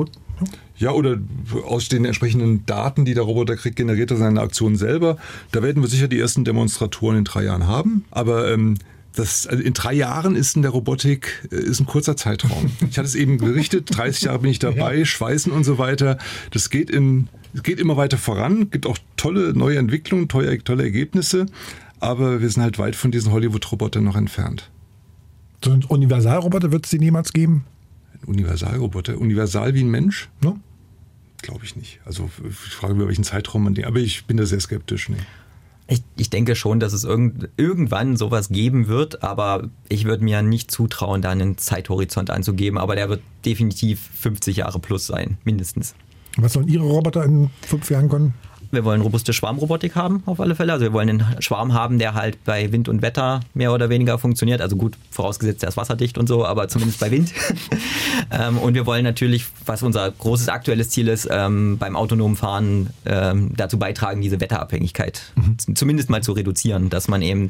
Ja, oder aus den entsprechenden Daten, die der Roboter kriegt, generiert er seine Aktion selber. Da werden wir sicher die ersten Demonstratoren in drei Jahren haben. Aber ähm, das, also in drei Jahren ist in der Robotik äh, ist ein kurzer Zeitraum. Ich hatte es eben berichtet, 30 Jahre bin ich dabei, Schweißen und so weiter. Das geht in geht immer weiter voran, gibt auch tolle neue Entwicklungen, tolle, tolle Ergebnisse, aber wir sind halt weit von diesen Hollywood-Robotern noch entfernt. So ein Universalroboter wird es den jemals geben? Ein Universalroboter, universal wie ein Mensch? Ne? Glaube ich nicht. Also ich frage mich, welchen Zeitraum man den, aber ich bin da sehr skeptisch. Nee. Ich, ich denke schon, dass es irgend, irgendwann sowas geben wird, aber ich würde mir nicht zutrauen, da einen Zeithorizont anzugeben, aber der wird definitiv 50 Jahre plus sein, mindestens. Was sollen Ihre Roboter in fünf Jahren können? Wir wollen robuste Schwarmrobotik haben, auf alle Fälle. Also wir wollen einen Schwarm haben, der halt bei Wind und Wetter mehr oder weniger funktioniert. Also gut, vorausgesetzt, der ist wasserdicht und so, aber zumindest bei Wind. ähm, und wir wollen natürlich, was unser großes aktuelles Ziel ist, ähm, beim autonomen Fahren ähm, dazu beitragen, diese Wetterabhängigkeit z- zumindest mal zu reduzieren, dass man eben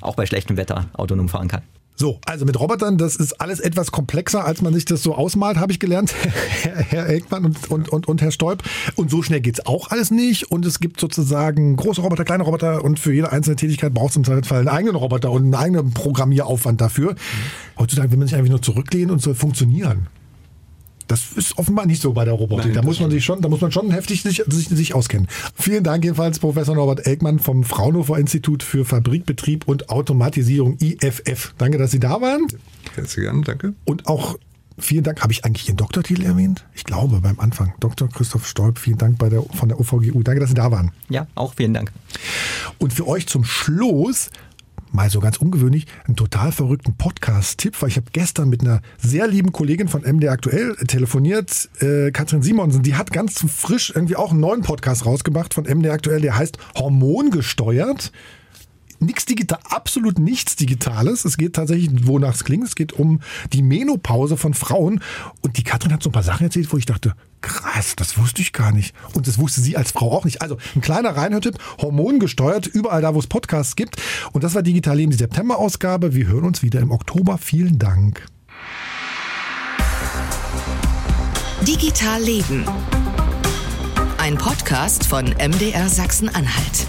auch bei schlechtem Wetter autonom fahren kann. So, also mit Robotern, das ist alles etwas komplexer, als man sich das so ausmalt, habe ich gelernt, Herr, Elkmann und, und, und, und Herr Stolp. Und so schnell geht's auch alles nicht. Und es gibt sozusagen große Roboter, kleine Roboter und für jede einzelne Tätigkeit braucht es im Zweifelsfall einen eigenen Roboter und einen eigenen Programmieraufwand dafür. Heutzutage will man sich einfach nur zurücklehnen und soll funktionieren. Das ist offenbar nicht so bei der Robotik. Nein, da muss man sich schon, da muss man schon heftig sich, sich, sich auskennen. Vielen Dank jedenfalls, Professor Norbert Elkmann vom Fraunhofer Institut für Fabrikbetrieb und Automatisierung IFF. Danke, dass Sie da waren. Herzlich gern, danke. Und auch vielen Dank, habe ich eigentlich Ihren Doktortitel erwähnt? Ich glaube, beim Anfang. Dr. Christoph Stolp, vielen Dank bei der, von der OVGU. Danke, dass Sie da waren. Ja, auch vielen Dank. Und für euch zum Schluss, mal so ganz ungewöhnlich, einen total verrückten Podcast-Tipp, weil ich habe gestern mit einer sehr lieben Kollegin von MD Aktuell telefoniert, äh, Katrin Simonsen. Die hat ganz frisch irgendwie auch einen neuen Podcast rausgebracht von MD Aktuell, der heißt Hormongesteuert. Nichts digital, absolut nichts Digitales. Es geht tatsächlich, wonach es klingt. Es geht um die Menopause von Frauen. Und die Katrin hat so ein paar Sachen erzählt, wo ich dachte, krass, das wusste ich gar nicht. Und das wusste sie als Frau auch nicht. Also ein kleiner Reinhörtipp, hormongesteuert, überall da, wo es Podcasts gibt. Und das war Digital Leben, die September-Ausgabe. Wir hören uns wieder im Oktober. Vielen Dank. Digital Leben. Ein Podcast von MDR Sachsen-Anhalt.